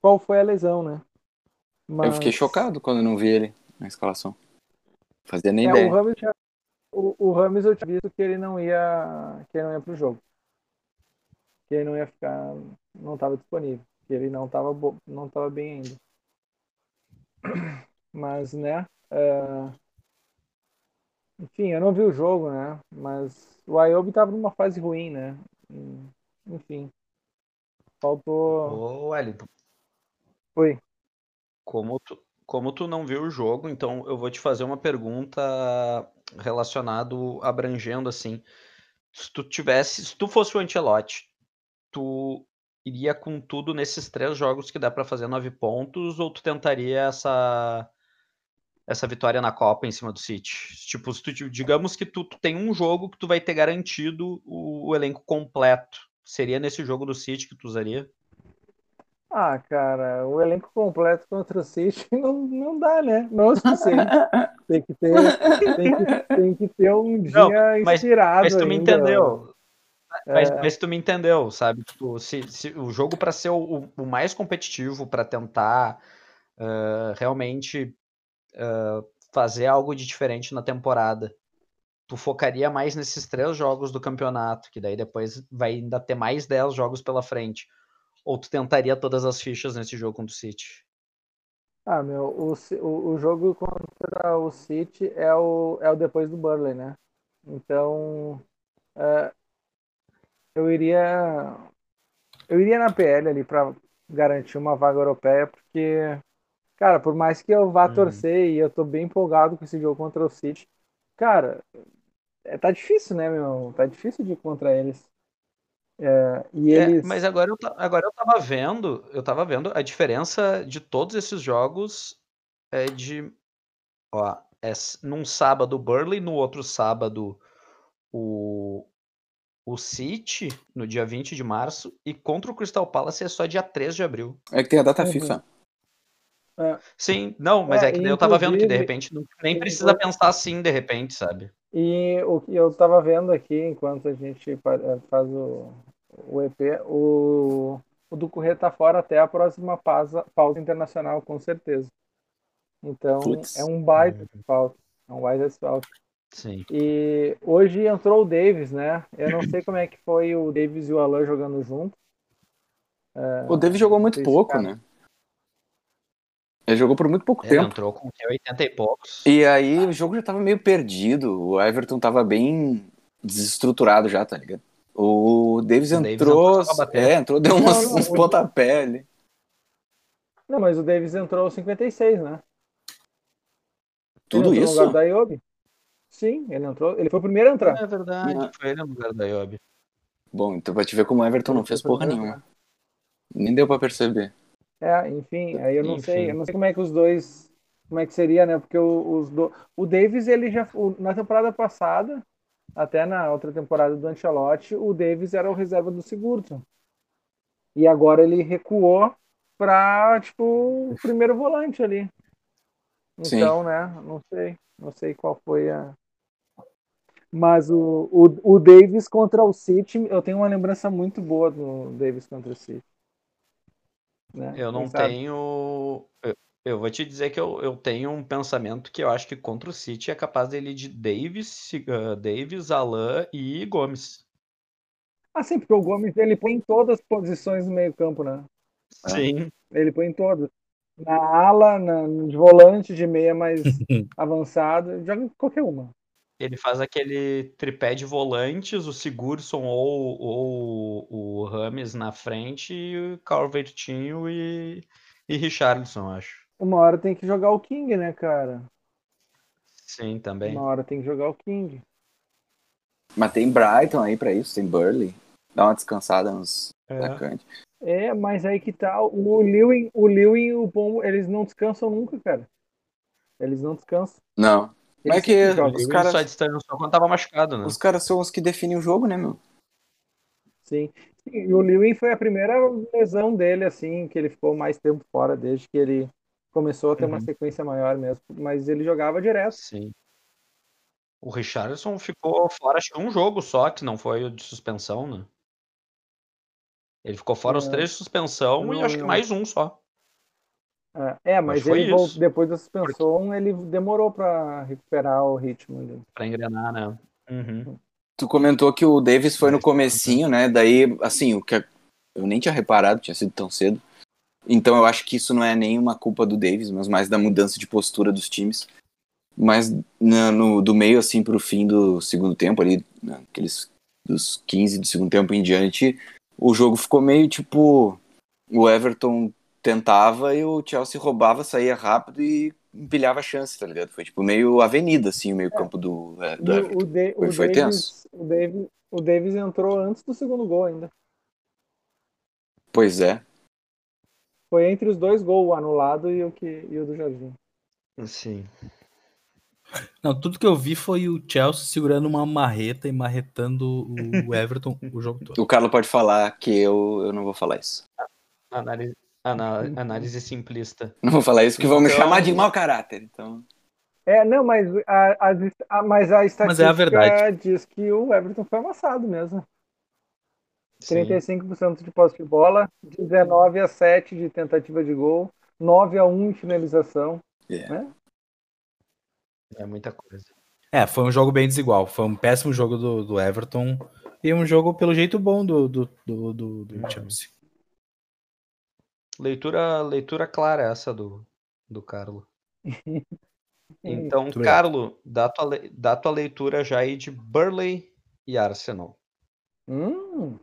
qual foi a lesão, né? Mas... Eu fiquei chocado quando não vi ele na escalação. Fazia nem é, ideia. O Rames, já, o, o Rames eu tinha visto que ele não ia que ele não ia pro jogo. Que ele não ia ficar, não estava disponível. Que ele não estava não tava bem ainda. Mas, né? Uh... Enfim, eu não vi o jogo, né? Mas o Ayobi tava numa fase ruim, né? Enfim. Faltou. Ô, Wellington. Oi. Como tu, como tu não viu o jogo, então eu vou te fazer uma pergunta relacionado, abrangendo assim. Se tu tivesse, se tu fosse o Ancelotti, tu iria com tudo nesses três jogos que dá para fazer nove pontos, ou tu tentaria essa essa vitória na Copa em cima do City. Tipo, tu, digamos que tu, tu, tem um jogo que tu vai ter garantido o, o, elenco completo. Seria nesse jogo do City que tu usaria? Ah, cara, o elenco completo contra o City não, não dá, né? Não é o suficiente. tem que ter, tem que, tem que ter um dia não, mas, inspirado. Mas tu ainda. me entendeu. Mas, é... mas, tu me entendeu, sabe? Tipo, se, se o jogo para ser o, o, mais competitivo, para tentar uh, realmente uh, fazer algo de diferente na temporada, tu focaria mais nesses três jogos do campeonato, que daí depois vai ainda ter mais dez jogos pela frente. Ou tu tentaria todas as fichas nesse jogo contra o City? Ah, meu, o, o, o jogo contra o City é o, é o depois do Burnley, né? Então, é, eu iria eu iria na PL ali para garantir uma vaga europeia, porque, cara, por mais que eu vá Uhum. torcer e eu tô bem empolgado com esse jogo contra o City, cara, é, tá difícil, né, meu? Tá difícil de ir contra eles. É, e É, eles. mas agora eu, agora eu tava vendo, eu tava vendo a diferença de todos esses jogos é de, ó, é num sábado o Burnley, no outro sábado o, o City, no dia 20 de março, e contra o Crystal Palace é só dia 3 de abril. É que tem a data Uhum. FIFA. Sim, não, mas É, é, que daí eu tava vendo que de repente nem precisa pensar assim de repente, sabe? E o que eu tava vendo aqui, enquanto a gente eh, faz o, o EP, o, o do Correia tá fora até a próxima pausa, pausa internacional, com certeza. Então, Putz. é um baita de falta. É um baita de falta. Sim. E hoje entrou o Davis, né? Eu não sei como é que foi o Davis e o Alan jogando junto. O David jogou muito esse pouco, cara- né? Ele jogou por muito pouco Ele tempo. entrou com que, 80 e poucos. E aí o jogo já tava meio perdido. O Everton tava bem desestruturado já, tá ligado? O Davis O Davis entrou. bater. é, entrou, deu Não, umas, não, uns pontapé ali. Não, mas o Davis entrou aos 56, né? Tudo isso? no lugar da Iobi. Sim, ele entrou. Ele foi o primeiro a entrar. É verdade, Não. foi ele no lugar da Iobi. Bom, então pra te ver como o Everton não fez porra nenhuma. Nem deu pra perceber. É, enfim, aí eu não Enfim. sei, eu não sei como é que os dois, como é que seria, né? Porque o, os do, o Davis, ele já, o- na temporada passada, até na outra temporada do Ancelotti, o Davis era o reserva do Sigurdsson. E agora ele recuou pra, tipo, o primeiro volante ali. Sim. Então, né, não sei, não sei qual foi a... Mas o, o, o Davis contra o City, eu tenho uma lembrança muito boa do Davis contra o City. Né? Eu não tenho. Eu, eu vou te dizer que eu, eu tenho um pensamento que eu acho que contra o City é capaz dele de Davis, uh, Davis, Alan e Gomes. Ah, sim, porque o Gomes ele põe em todas as posições no meio-campo, né? É. Sim. Ele põe em todas. Na ala, na, de volante, de meia mais avançado, joga em qualquer uma. Ele faz aquele tripé de volantes, o Sigurdsson ou, ou o Rames na frente, e o Calvertinho e, e Richarlison, acho. Uma hora tem que jogar o King, né, cara? Sim, também. Uma hora tem que jogar o King. Mas tem Brighton aí pra isso, tem Burley. Dá uma descansada nos É. atacantes. É, mas aí que tá. O Lewin, o Lewin e o Pombo, eles não descansam nunca, cara. Eles não descansam. Não. Mas é que os caras, só descansou quando tava machucado, né? os caras são os que definem o jogo, né, meu? Sim. E o Lewin foi a primeira lesão dele, assim, que ele ficou mais tempo fora, desde que ele começou a ter uma Uhum. sequência maior mesmo. Mas ele jogava direto. Sim. O Richarlison ficou fora, acho que um jogo só, que não foi o de suspensão, né? Ele ficou fora os É. três de suspensão e Não, acho que não. mais um só. É, É, mas foi ele vol- isso. depois da suspensão, ele demorou para recuperar o ritmo. ali. Pra engrenar, né? Uhum. Tu comentou que o Davis foi no comecinho, né? Daí, assim, o que eu nem tinha reparado, tinha sido tão cedo. Então eu acho que isso não é nenhuma culpa do Davis, mas mais da mudança de postura dos times. Mas na- no, do meio, assim, pro fim do segundo tempo, ali, aqueles dos 15 do segundo tempo em diante, o jogo ficou meio tipo. O Everton tentava e o Chelsea roubava, saía rápido e empilhava a chance, tá ligado? Foi tipo meio avenida, assim, o meio campo do, é, do Everton. o, o, Da- Foi- o foi Davis, o, Davis, o Davis entrou antes do segundo gol ainda. Pois é. Foi entre os dois gols, o anulado e o, que, e o do Jardim. Sim. Não, tudo que eu vi foi o Chelsea segurando uma marreta e marretando o Everton o jogo todo. O Carlos pode falar que eu, eu não vou falar isso. Análise, ana- análise simplista. Não vou falar isso porque vão me Então- chamar de mau caráter. Então, É, não, mas a, a, a- mas a estatística Mas é a verdade. diz que o Everton foi amassado mesmo. Sim. 35% de posse de bola, 19 a 7 de tentativa de gol, 9 a 1 em finalização. É muita coisa. É, foi um jogo bem desigual. Foi um péssimo jogo do, do Everton e um jogo pelo jeito bom do, do, do, do- do Chelsea. Leitura, leitura clara essa do, do Carlo. Então, Muito. Carlo, dá tua, dá tua leitura já aí de Burley e Arsenal. Hum,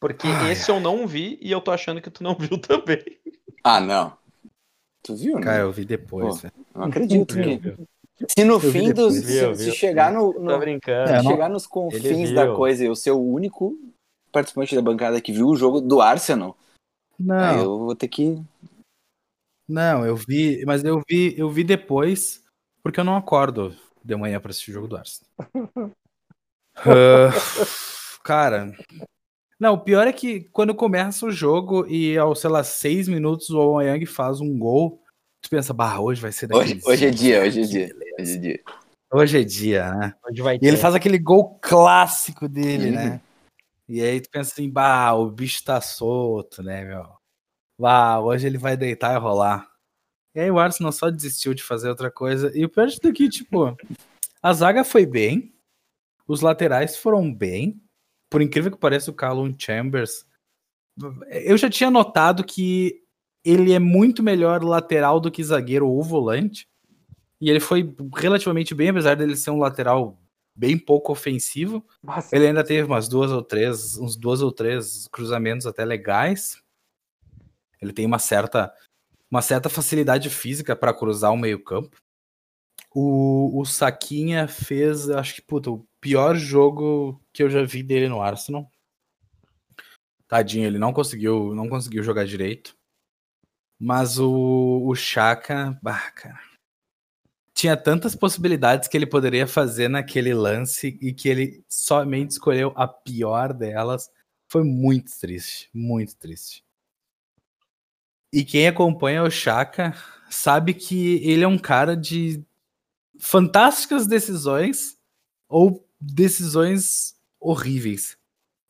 Porque Ai, esse eu não vi e eu tô achando que tu não viu também. Ah, não. Tu viu, né? Cara, eu vi depois, Pô. velho. Não acredito. Que- viu. Se no vi fim dos. Se, Viu, se viu. chegar no. no- brincando. É, não- chegar nos confins da coisa e eu ser o único participante da bancada que viu o jogo do Arsenal, aí Não, eu vou ter que. não, eu vi, mas eu vi, eu vi depois, porque eu não acordo de manhã pra assistir o jogo do Arsenal. Ah, cara, não, o pior é que quando começa o jogo e aos, sei lá, seis minutos o Aubameyang faz um gol, tu pensa, bah, hoje vai ser Hoje, daquele hoje é dia, hoje é dia. Hoje é dia. Hoje é dia, né? Hoje vai E ele faz aquele gol clássico dele, Uhum. né? E aí tu pensa assim, bah, o bicho tá solto, né, meu? Bah, hoje ele vai deitar e rolar. E aí o Arsenal só desistiu de fazer outra coisa. E o pior de é que, tipo, a zaga foi bem, os laterais foram bem. Por incrível que pareça, o Callum Chambers. Eu já tinha notado que ele é muito melhor lateral do que zagueiro ou volante. E ele foi relativamente bem, apesar dele ser um lateral bem pouco ofensivo. Ele ainda teve umas duas ou três, uns duas ou três cruzamentos até legais. Ele tem uma certa, uma certa facilidade física para cruzar o meio-campo. O, o Saquinha fez, acho que, puta, o pior jogo que eu já vi dele no Arsenal. Tadinho, ele não conseguiu, não conseguiu jogar direito. Mas o, o Chaka, bah, cara, tinha tantas possibilidades que ele poderia fazer naquele lance e que ele somente escolheu a pior delas. Foi muito triste, muito triste. E quem acompanha o Chaka sabe que ele é um cara de fantásticas decisões ou decisões horríveis.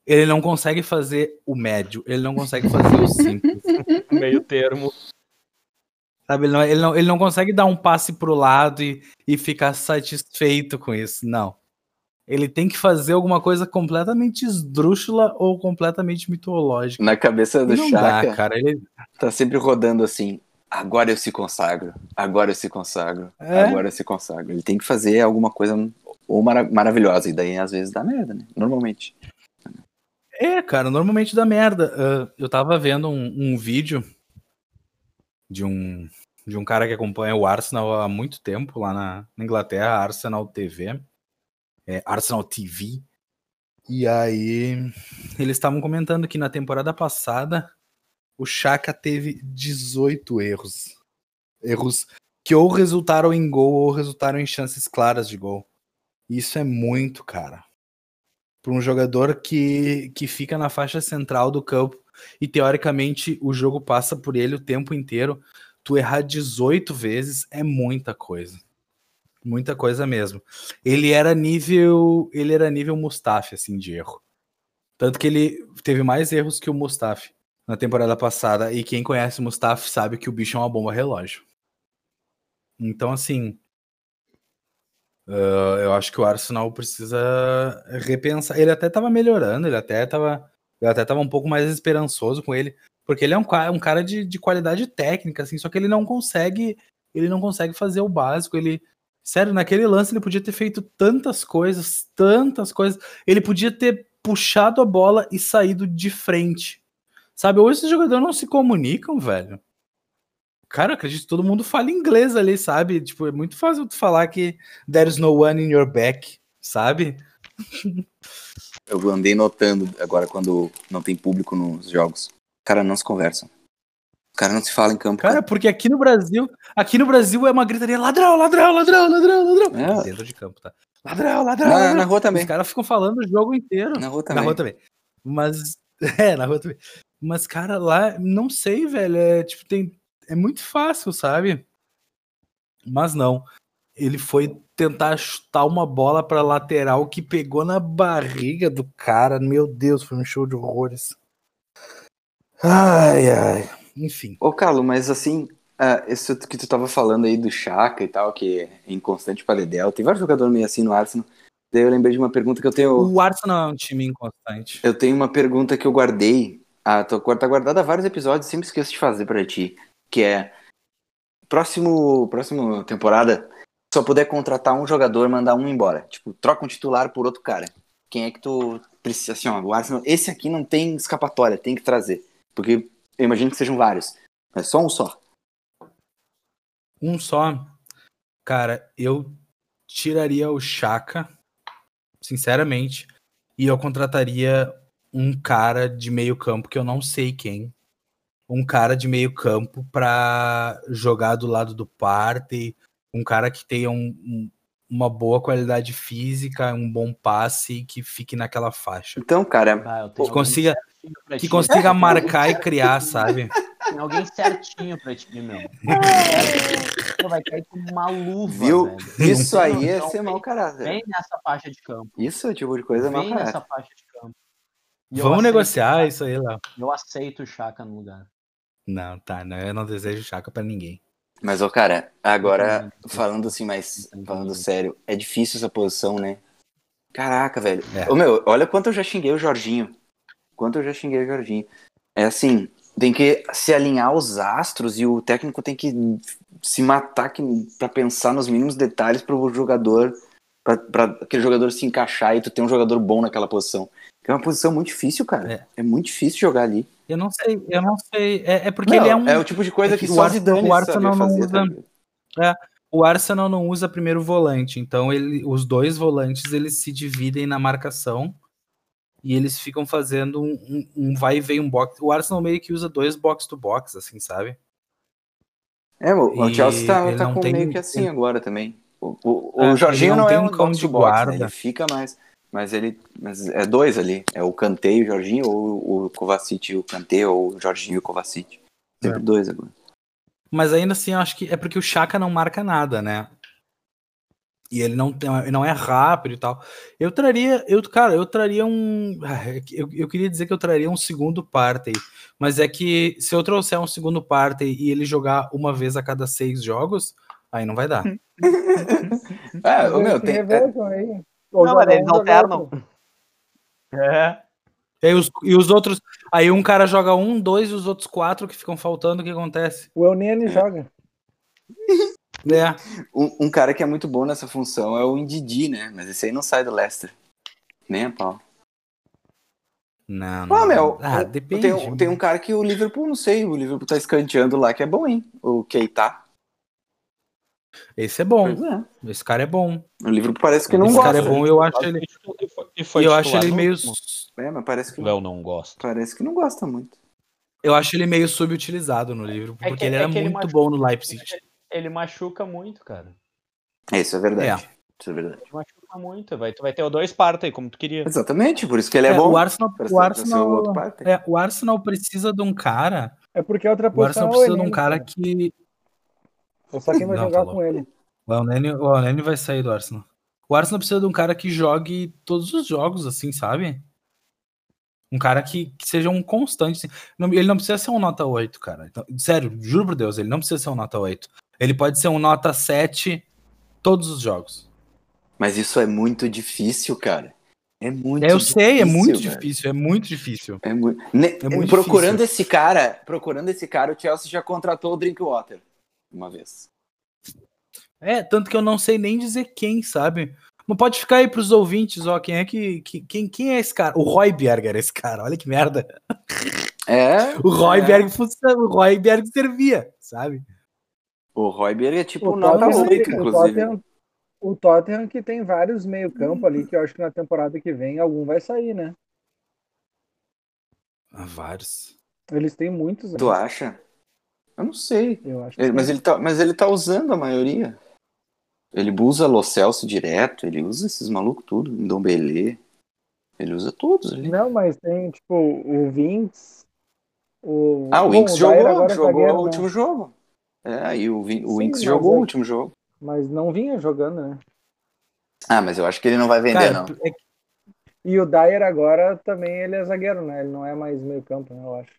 Ele não consegue fazer o médio, ele não consegue fazer o simples. meio termo. Sabe, ele não, ele, não, ele não consegue dar um passe pro lado e, e ficar satisfeito com isso. Não. Ele tem que fazer alguma coisa completamente esdrúxula ou completamente mitológica. Na cabeça do Chaka, dá, cara. Ele, tá sempre rodando assim. Agora eu se consagro. Agora eu se consagro. É? Agora eu se consagro. Ele tem que fazer alguma coisa ou mara- maravilhosa. E daí às vezes dá merda, né? Normalmente. É, cara, normalmente dá merda. Ah, eu tava vendo um, um vídeo de um, de um cara que acompanha o Arsenal há muito tempo lá na, na Inglaterra, Arsenal TV, é, Arsenal TV. E aí eles estavam comentando que na temporada passada o Chaka teve 18 erros. Erros que ou resultaram em gol ou resultaram em chances claras de gol. Isso é muito, cara para um jogador que, que fica na faixa central do campo e teoricamente o jogo passa por ele o tempo inteiro, tu errar 18 vezes é muita coisa. Muita coisa mesmo. Ele era nível, ele era nível Mustafi assim de erro. Tanto que ele teve mais erros que o Mustafi na temporada passada e quem conhece o Mustafi sabe que o bicho é uma bomba relógio. Então assim, Uh, eu acho que o Arsenal precisa repensar. Ele até tava melhorando, ele até tava, eu até tava um pouco mais esperançoso com ele, porque ele é um, um cara de, de qualidade técnica, assim, só que ele não consegue, ele não consegue fazer o básico. Ele, sério, naquele lance ele podia ter feito tantas coisas, tantas coisas. Ele podia ter puxado a bola e saído de frente. Sabe, hoje esses jogadores não se comunicam, velho. Cara, acredito que todo mundo fala inglês ali, sabe? Tipo, é muito fácil tu falar que There's no one in your back, sabe? Eu andei notando agora quando não tem público nos jogos. Cara, não se conversam. Os caras não se falam em campo. Cara, porque aqui no Brasil, aqui no Brasil é uma gritaria ladrão, ladrão, ladrão, ladrão, ladrão. É. Dentro de campo, tá? Ladrão, ladrão, Na, ladrão. na rua também. Os caras ficam falando o jogo inteiro. Na rua também. Na rua também. Mas, é, na rua também. Mas, cara, lá, não sei, velho. É tipo, tem. É muito fácil, sabe? Mas não. Ele foi tentar chutar uma bola pra lateral que pegou na barriga do cara. Meu Deus, foi um show de horrores. Ai, ai. Enfim. Ô, Carlos, mas assim, ah, isso que tu tava falando aí do Chaka e tal, que é inconstante pra Dedel. Tem vários jogadores meio assim no Arsenal. Daí eu lembrei de uma pergunta que eu tenho. O Arsenal é um time inconstante. Eu tenho uma pergunta que eu guardei. Ah, tô, tá guardada há vários episódios, sempre esqueço de fazer pra ti. Que é. próximo, próximo temporada, só puder contratar um jogador, mandar um embora. Tipo, troca um titular por outro cara. Quem é que tu precisa, assim, ó, o Arsenal, esse aqui não tem escapatória, tem que trazer. Porque eu imagino que sejam vários. Mas só um só. Um só. Cara, eu tiraria o Chaka, sinceramente, e eu contrataria um cara de meio campo que eu não sei quem. Um cara de meio campo para jogar do lado do Partey, um cara que tenha um, um, uma boa qualidade física, um bom passe que fique naquela faixa. Então, cara, Ah, Que consiga, que consiga marcar e criar, sabe? Tem alguém certinho pra ti, meu. Você vai cair com uma luva, viu? velho. Isso aí ia Então, ser mau caráter. Vem nessa faixa de campo. Isso é o tipo de coisa mau Vem caráter. nessa faixa de campo. E Vamos negociar isso aí, Léo. Eu aceito o Chaka no lugar. Não, tá, não, eu não desejo Chaka pra ninguém. Mas, ô, cara, agora, Entendi. falando assim, mais Entendi. falando sério, é difícil essa posição, né? Caraca, velho. É. Ô, meu, olha quanto eu já xinguei o Jorginho. Quanto eu já xinguei o Jorginho. É assim, tem que se alinhar os astros e o técnico tem que se matar que, pra pensar nos mínimos detalhes pro jogador, pra, pra aquele jogador se encaixar e tu ter um jogador bom naquela posição. É uma posição muito difícil, cara. É. É, muito difícil jogar ali. Eu não sei, eu não sei. É, é porque Não, ele é um. é o tipo de coisa é que, que só o Arsenal- Zidane o Arsenal sabia não fazer, usa- ligado? O Arsenal não usa primeiro volante, então ele, os dois volantes eles se dividem na marcação e eles ficam fazendo um, um- um vai e vem um box. O Arsenal meio que usa dois box to box, assim, sabe? É, o, o Chelsea tá, tá com tem- meio que assim agora também. O, o, É, o Jorginho ele não não, tem é um cão box de to box, né? guarda. Ele fica mais. Mas ele. Mas é dois ali. É o Kanté e o Jorginho, ou o Kovacic e o Kanté, ou o Jorginho e o Kovacic. Sempre É. dois agora. Mas ainda assim, eu acho que é porque o Chaka não marca nada, né? E ele não, tem, ele não é rápido e tal. Eu traria, eu, cara, eu traria um. ah, é Eu, eu queria dizer que eu traria um segundo Partey, mas é que se eu trouxer um segundo Partey e ele jogar uma vez a cada seis jogos, aí não vai dar. Ah, meu, tem. é. Ou Não, joga mas eles um, alternam. É. E, os, e os outros. Aí um cara joga um, dois e os outros quatro que ficam faltando, o que acontece? O Eunene joga. É. um, um cara que é muito bom nessa função é o Indidi, né? Mas esse aí não sai do Leicester. Nem a pau. Não, não. Ah, meu. Ah, o- depende. Tem, um- tem um cara que o Liverpool, não sei, o Liverpool tá escanteando lá que é bom, hein? O Keita. Esse é bom. É. Esse cara é bom. O Liverpool parece que não Esse gosta. cara é bom, eu acho ele. E foi- eu acho ele meio. É, mas parece que, O Léo não gosta. parece que não gosta muito. Eu acho ele meio subutilizado no livro, É porque que- ele é era ele muito machu- bom no Leipzig. Ele machuca muito, cara. Isso é verdade. Isso é verdade. Ele machuca muito. Vai, tu vai ter o dois partem, como tu queria. Exatamente, por isso que ele é, É, bom. o Arsenal, o Arsenal, o é, o Arsenal precisa de um cara. É porque a outra O posição Arsenal é o precisa de um cara. que. É só quem vai Não, jogar tá com ele. O Elneny, o Elneny vai sair do Arsenal. O Arsenal precisa de um cara que jogue todos os jogos, assim, sabe? Um cara que, que seja um constante. assim. Não- ele não precisa ser um nota 8, cara. Então, sério, juro por Deus, ele não precisa ser um nota 8. Ele pode ser um nota 7 todos os jogos. Mas isso é muito difícil, cara. É muito É, eu difícil. sei, é muito velho. difícil, é muito difícil. É. Ne- É muito procurando difícil. esse cara, procurando esse cara, o Chelsea já contratou o Drinkwater uma vez. É, tanto que eu não sei nem dizer quem, sabe? Não pode ficar aí pros ouvintes, ó, quem é que, que- quem, quem é esse cara? O Royberg era esse cara, olha que merda. É. O Royberg é. funciona, o Royberg servia, sabe? O Royberg é tipo O nota Tottenham, 8, o, inclusive. Tottenham, o Tottenham que tem vários meio-campo ali, que eu acho que na temporada que vem algum vai sair, né? Ah, vários. Eles têm muitos. né? Tu acha? Eu não sei. Eu acho Ele- mas, ele tá, mas ele tá usando a maioria. Ele usa Lo Celso direto, ele usa esses malucos tudo, Ndombele. Ele usa todos ali. Não, mas tem, tipo, o Vinks. O... Ah, o Dyer jogou, é jogou o né? último jogo. É, aí o, Vin- o mas jogou é- o último jogo. Mas não vinha jogando, né? Ah, mas eu acho que ele não vai vender, Cara, não. é E o Dyer agora também ele é zagueiro, né? Ele não é mais meio-campo, né? Eu acho.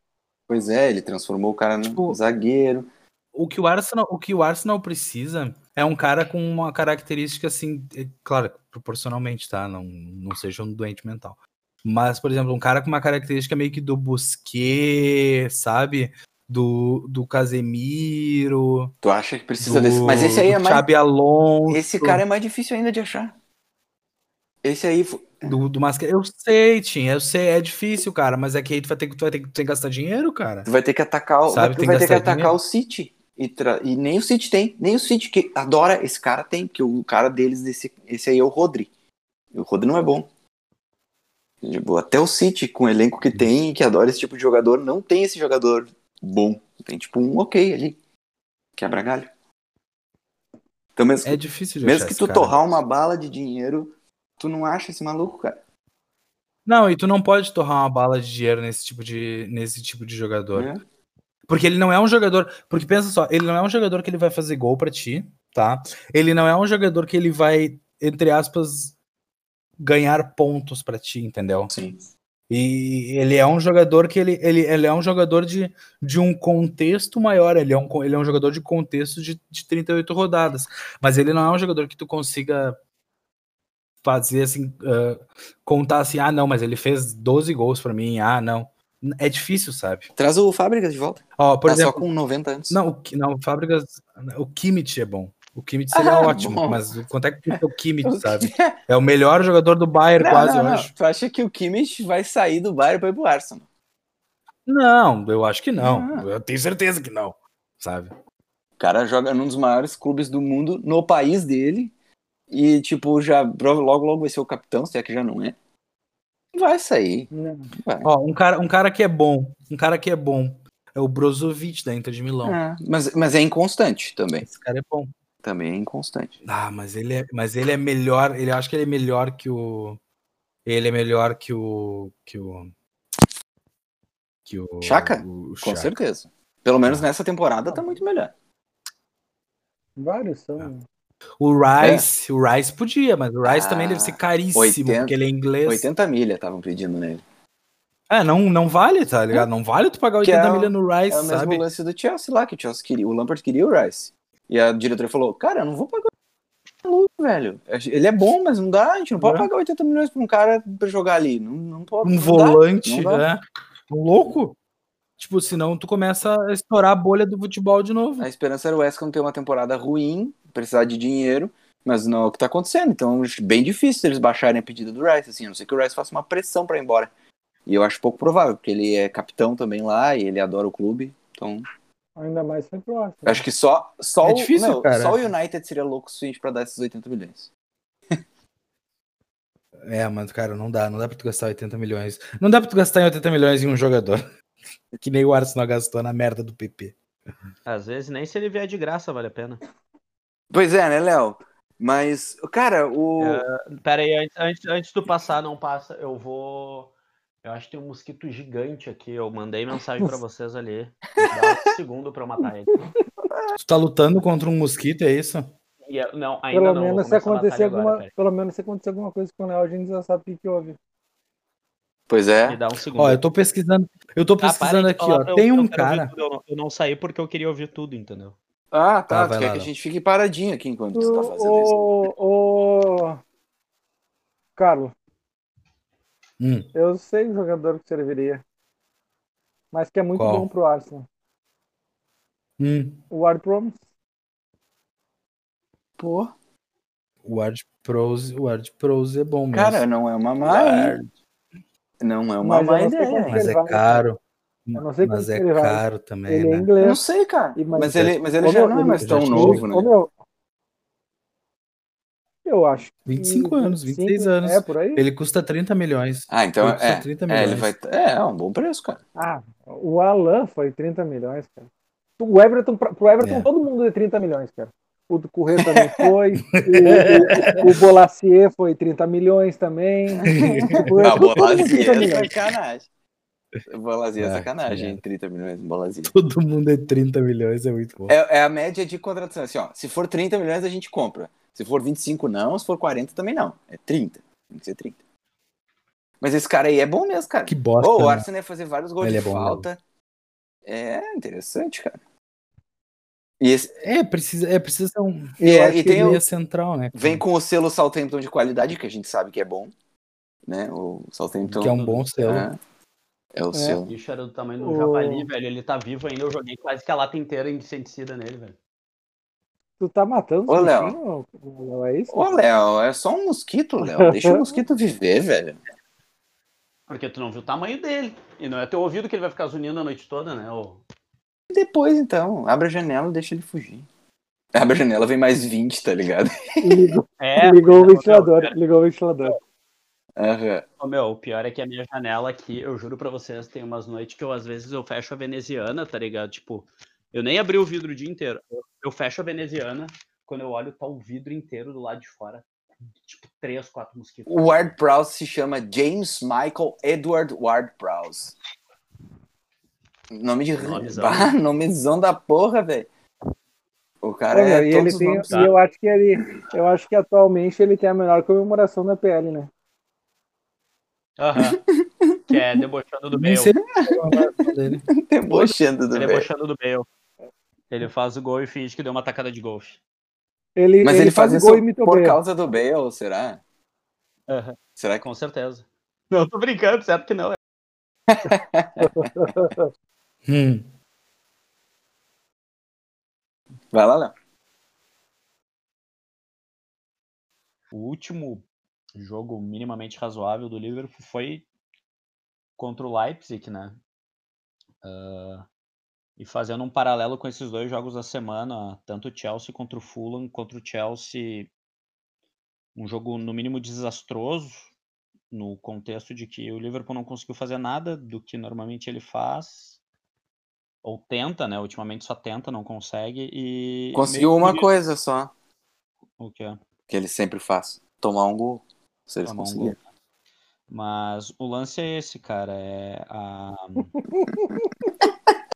Pois é, ele transformou o cara no Tipo, zagueiro. o que o Arsenal, o que o Arsenal precisa é um cara com uma característica assim, é, claro, proporcionalmente, tá? Não, não seja um doente mental. Mas, por exemplo, um cara com uma característica meio que do Busquets, sabe? do, do Casemiro, Tu acha que precisa do, desse. Mas esse aí é mais. Alonso, Esse cara é mais difícil ainda de achar. Esse aí. do, do Mascherano. Eu sei, Tim, eu sei, é difícil, cara, mas é que aí tu vai ter, que- tu vai ter, que- tu tem que gastar dinheiro, cara. Tu vai ter que atacar o. Sabe, tu vai ter que atacar dinheiro. o City. E, tra- e nem o City tem. Nem o City que adora esse cara tem. Que o cara deles, desse... esse aí é o Rodri. E o Rodri não é bom. Tipo, até o City, com o elenco que tem, que adora esse tipo de jogador, não tem esse jogador bom. Tem tipo um ok ali. Quebra galho. Então mesmo, É difícil de mesmo que esse tu cara. torrar uma bala de dinheiro, tu não acha esse maluco, cara. Não, e tu não pode torrar uma bala de dinheiro nesse tipo de, nesse tipo de jogador. né? Porque ele não é um jogador. Porque pensa só, ele não é um jogador que ele vai fazer gol pra ti, tá? Ele não é um jogador que ele vai, entre aspas, ganhar pontos pra ti, entendeu? Sim. E ele é um jogador que ele, ele, ele é um jogador de, de um contexto maior, ele é um, ele é um jogador de contexto de, de 38 rodadas. Mas ele não é um jogador que tu consiga fazer assim, ah, contar assim, ah, não, mas ele fez 12 gols pra mim, ah, não. É difícil, sabe? Traz o Fábricas de volta. Ó, por tá exemplo, só com 90 anos. não, o, não, Fábricas. O Kimmich é bom. O Kimmich seria Ah, ótimo, bom. mas o- quanto é que custa o Kimmich, sabe? É o melhor jogador do Bayern, Não, quase não, não. hoje. Tu acha que o Kimmich vai sair do Bayern pra ir pro Arsenal? Não, eu acho que não. Ah. Eu tenho certeza que não, sabe? O cara joga num dos maiores clubes do mundo, no país dele, e, tipo, já logo, logo vai ser o capitão, se é que já não é. Vai sair. Não. Vai. Ó, um cara, um cara que é bom, um cara que é bom é o Brozovic da Inter de Milão. É, mas, mas é inconstante também. Esse cara é bom. Também é inconstante. Ah, mas ele é, mas ele é melhor, ele acho que ele é melhor que o ele é melhor que o que o que o Chaka? o Com Chaka. certeza. Pelo menos nessa temporada tá muito melhor. Vários são. O Rice, o Rice podia, mas o Rice Ah, também deve ser caríssimo, 80 porque ele é inglês. 80 milha estavam pedindo nele. É, não, não vale, tá ligado? Não vale tu pagar Que 80 é milha no Rice, É o mesmo sabe? lance do Chelsea lá, que o Chelsea queria. O Lampard queria o Rice. E a diretora falou, cara, eu não vou pagar maluco, velho. Ele é bom, mas não dá, a gente não pode É. pagar 80 milhões pra um cara pra jogar ali. Não, não pode. Um não volante, dá. né? Um louco. Tipo, senão tu começa a estourar a bolha do futebol de novo. A esperança era o West Ham ter uma temporada ruim, precisar de dinheiro, mas não é o que tá acontecendo. Então, bem difícil eles baixarem a pedida do Rice, assim, a não ser que o Rice faça uma pressão pra ir embora. E eu acho pouco provável, porque ele é capitão também lá e ele adora o clube. Então, Ainda mais foi pro Arsenal. eu acho que só, só, É o, difícil, meu, cara. só o United seria louco o suficiente pra dar esses 80 milhões. É, mas, cara, não dá. Não dá pra tu gastar 80 milhões. Não dá pra tu gastar em 80 milhões em um jogador. que nem o Arsenal gastou na merda do PP. Às vezes nem se ele vier de graça vale a pena. Pois é, né, Léo? Mas, cara, o. Pera aí, antes, antes, antes do passar, não passa, eu vou. Eu acho que tem um mosquito gigante aqui. Eu mandei mensagem pra vocês ali. Dá um segundo pra eu matar ele. Tu tá lutando contra um mosquito, é isso? Eu- não, ainda Pelo não. menos, se acontecer agora, alguma, pelo menos se acontecer alguma coisa com o Léo, a gente já sabe o que, que houve. Pois Me é. dá um segundo. Ó, eu tô pesquisando. Eu tô Ah, para pesquisando de aqui, ó. eu- Tem eu um ouvir cara. tudo, Eu não, eu não saí porque eu queria ouvir tudo, entendeu? Ah, tá. Tá, vai tu quer lá, que a Léo. gente fique paradinho aqui enquanto você tá fazendo isso. Ô, ô, Carlos, Hum, eu sei o jogador que serviria. Mas que é muito Qual? bom pro Arsenal. hum. O Ward Promes. Pô, O Ward Prose, o Ward Prose é bom mesmo. cara, não é uma má. Não é uma Mas má não ideia. mas é vai. caro. Eu não sei Mas é ele vai. caro também, Ele é né? Eu inglês. não sei, cara. E- mas- Mas ele, mas ele já meu, não é mais tão novo, né? meu, eu acho. que 25 anos, 26 anos. É, por aí? Ele custa 30 milhões. Ah, então Ele custa é. 30 É, ele milhões. vai. É, é um bom preço, cara. Ah, o Alan foi 30 milhões, cara. O Everton, pro Everton, É. todo mundo é 30 milhões, cara. O do Correio também foi. o, o, o Bolacier foi 30 milhões também. O Ah, Everton, mundo 30 Bolazia é milhões. sacanagem. Bolazia é Ah, sacanagem, é. hein? 30 milhões em Bolazia. Todo mundo é 30 milhões, é muito bom. É, é a média de contratação. Assim, ó, se for 30 milhões, a gente compra. Se for 25, não. Se for 40, também não. É 30. Tem que ser 30. Mas esse cara aí é bom mesmo, cara. Que bosta. Ô, o né? Arsenal ia fazer vários gols Ele de é falta. É interessante, cara. E esse, É, precisa, é, precisa ser um e, é- e tem o, central, né? vem com o selo Southampton de qualidade, que a gente sabe que é bom. Né? O Southampton. Que é um bom selo. É. É o É. seu. O bicho era do tamanho do O- javali, velho. Ele tá vivo ainda. Eu joguei quase que a lata inteira de inseticida nele, velho. Tu tá matando Ô, Léo. Léo, É isso? Ô, Léo, é só um mosquito, Léo. Deixa o mosquito viver, velho. Porque tu não viu o tamanho dele. E não é teu ouvido que ele vai ficar zunindo a noite toda, né? ô? Depois, então, abre a janela e deixa ele fugir. Abre a janela, vem mais 20, tá ligado? Ligou, É, ligou o mas, ô, ventilador. Ligou o ventilador. Aham. ô, meu, o pior é que a minha janela aqui, eu juro pra vocês, tem umas noites que eu, às vezes, eu fecho a veneziana, tá ligado? Tipo, eu nem abri o vidro o dia inteiro. Eu, eu fecho a veneziana, quando eu olho, tá o vidro inteiro do lado de fora. Tipo, três, quatro mosquitos. O Ward Prowse se chama James Michael Edward Ward Prowse. Nome de Nomezão. Bah, nomezão da porra, velho. O cara Olha, é e todos ele tem, e eu acho que ele, eu acho que atualmente ele tem a menor comemoração da PL, né? Aham. que é debochando do dele. Debochando do velho. Debochando do Bale. Ele faz o gol e finge que deu uma tacada de golfe. Ele, Mas ele, faz, o isso gol e imita o por Bale. causa do Bale, será? Aham. Será que Com certeza. Não, tô brincando, certo que não. Hum. Vai lá, Léo. O último jogo minimamente razoável do Liverpool foi contra o Leipzig, né? Ah, e fazendo um paralelo com esses dois jogos da semana, tanto o Chelsea contra o Fulham, contra o Chelsea, um jogo no mínimo desastroso, no contexto de que o Liverpool não conseguiu fazer nada do que normalmente ele faz, ou tenta, né? Ultimamente só tenta, não consegue, e... Conseguiu uma que- coisa só, O que é? que ele sempre faz. Tomar um gol. Se eles um conseguirem. Mas o lance é esse, cara. É a...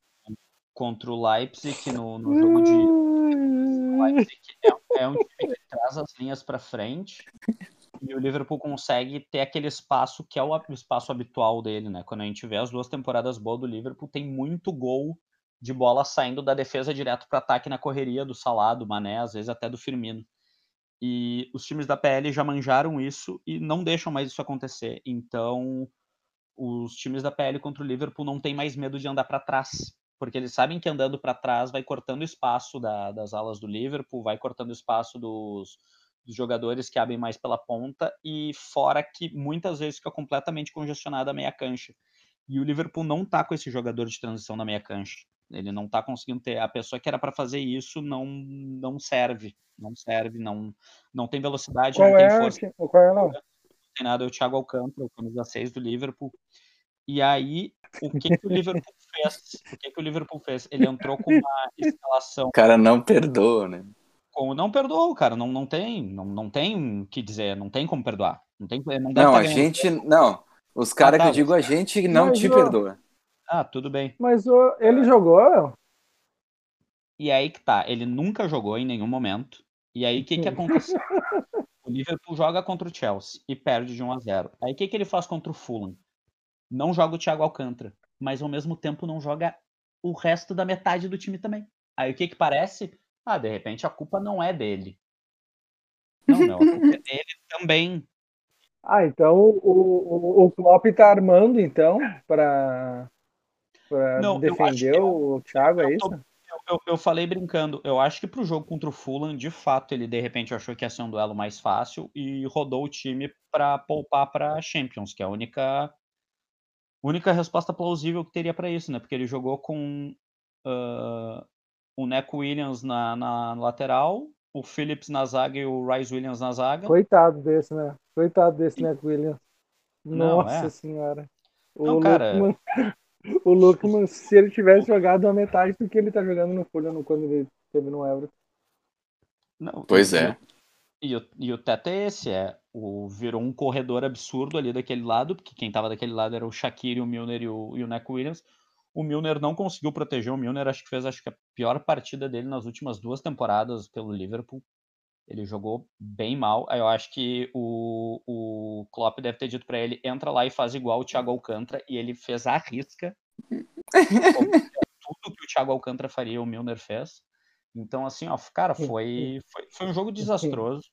Contra o Leipzig no, no jogo de. O Leipzig é, é um time que traz as linhas para frente e o Liverpool consegue ter aquele espaço que é o espaço habitual dele, né? Quando a gente vê as duas temporadas boas do Liverpool, tem muito gol de bola saindo da defesa direto para ataque na correria do Salah, do Mané, às vezes até do Firmino. E os times da PL já manjaram isso e não deixam mais isso acontecer. Então, os times da PL contra o Liverpool não tem mais medo de andar para trás, porque eles sabem que andando para trás vai cortando espaço da- das alas do Liverpool, vai cortando espaço dos, dos jogadores que abrem mais pela ponta e fora que muitas vezes fica completamente congestionada a meia cancha. E o Liverpool não tá com esse jogador de transição na meia cancha. Ele não tá conseguindo ter. A pessoa que era para fazer isso não, não serve. Não serve, não, não tem velocidade, Qual não tem é, força ti- qual é, Léo? tem nada, é o Thiago Alcântara, o camisa 6 do Liverpool. E aí, o que, que o Liverpool fez? O que, que o Liverpool fez? Ele entrou com uma escalação O cara não perdoa, né? com. Não perdoou, cara. Não, não tem. Não, não tem o que dizer, não tem como perdoar. Não, tem, não, Não, a gente. Não. Os caras tá, que eu digo a gente não Mas, te perdoa. Ah, tudo bem. Mas ô, ele jogou? E aí que tá, ele nunca jogou em nenhum momento. E aí o que que aconteceu? O Liverpool joga contra o Chelsea e perde de 1 a 0. Aí o que que ele faz contra o Fulham? Não joga o Thiago Alcântara, mas ao mesmo tempo não joga o resto da metade do time também. Aí o que que parece? Ah, de repente a culpa não é dele. Não, não, a culpa é dele também. Ah, então o, o, o Klopp tá armando, então, pra, Não, eu defender que- o Thiago, é eu isso? Eu, eu- eu falei brincando. Eu acho que pro jogo contra o Fulham, de fato, ele de repente achou que ia ser um duelo mais fácil e rodou o time pra poupar pra Champions, que é a única única resposta plausível que teria pra isso, né? Porque ele jogou com ah, o Neco Williams na, na lateral, o Phillips na zaga e o Rice Williams na zaga. Coitado desse, né? Coitado desse, né, William? Não, Nossa é. senhora. O Não, cara. Lukman, o Lukman, se ele tivesse jogado a metade do que ele tá jogando no Fulham no- quando ele teve no Euro. Não, Pois e- é. E o, e o teto é esse, é o, virou um corredor absurdo ali daquele lado, porque quem tava daquele lado era o Shaqiri, o Milner e o, e o Neco Williams. O Milner não conseguiu proteger o Milner, acho que fez acho que a pior partida dele nas últimas duas temporadas pelo Liverpool. Ele jogou bem mal. Eu acho que o, o Klopp deve ter dito pra ele: entra lá e faz igual o Thiago Alcântara, e ele fez a risca. Tudo que o Thiago Alcântara faria, o Milner fez. Então, assim, ó, cara, foi, foi, foi um jogo desastroso.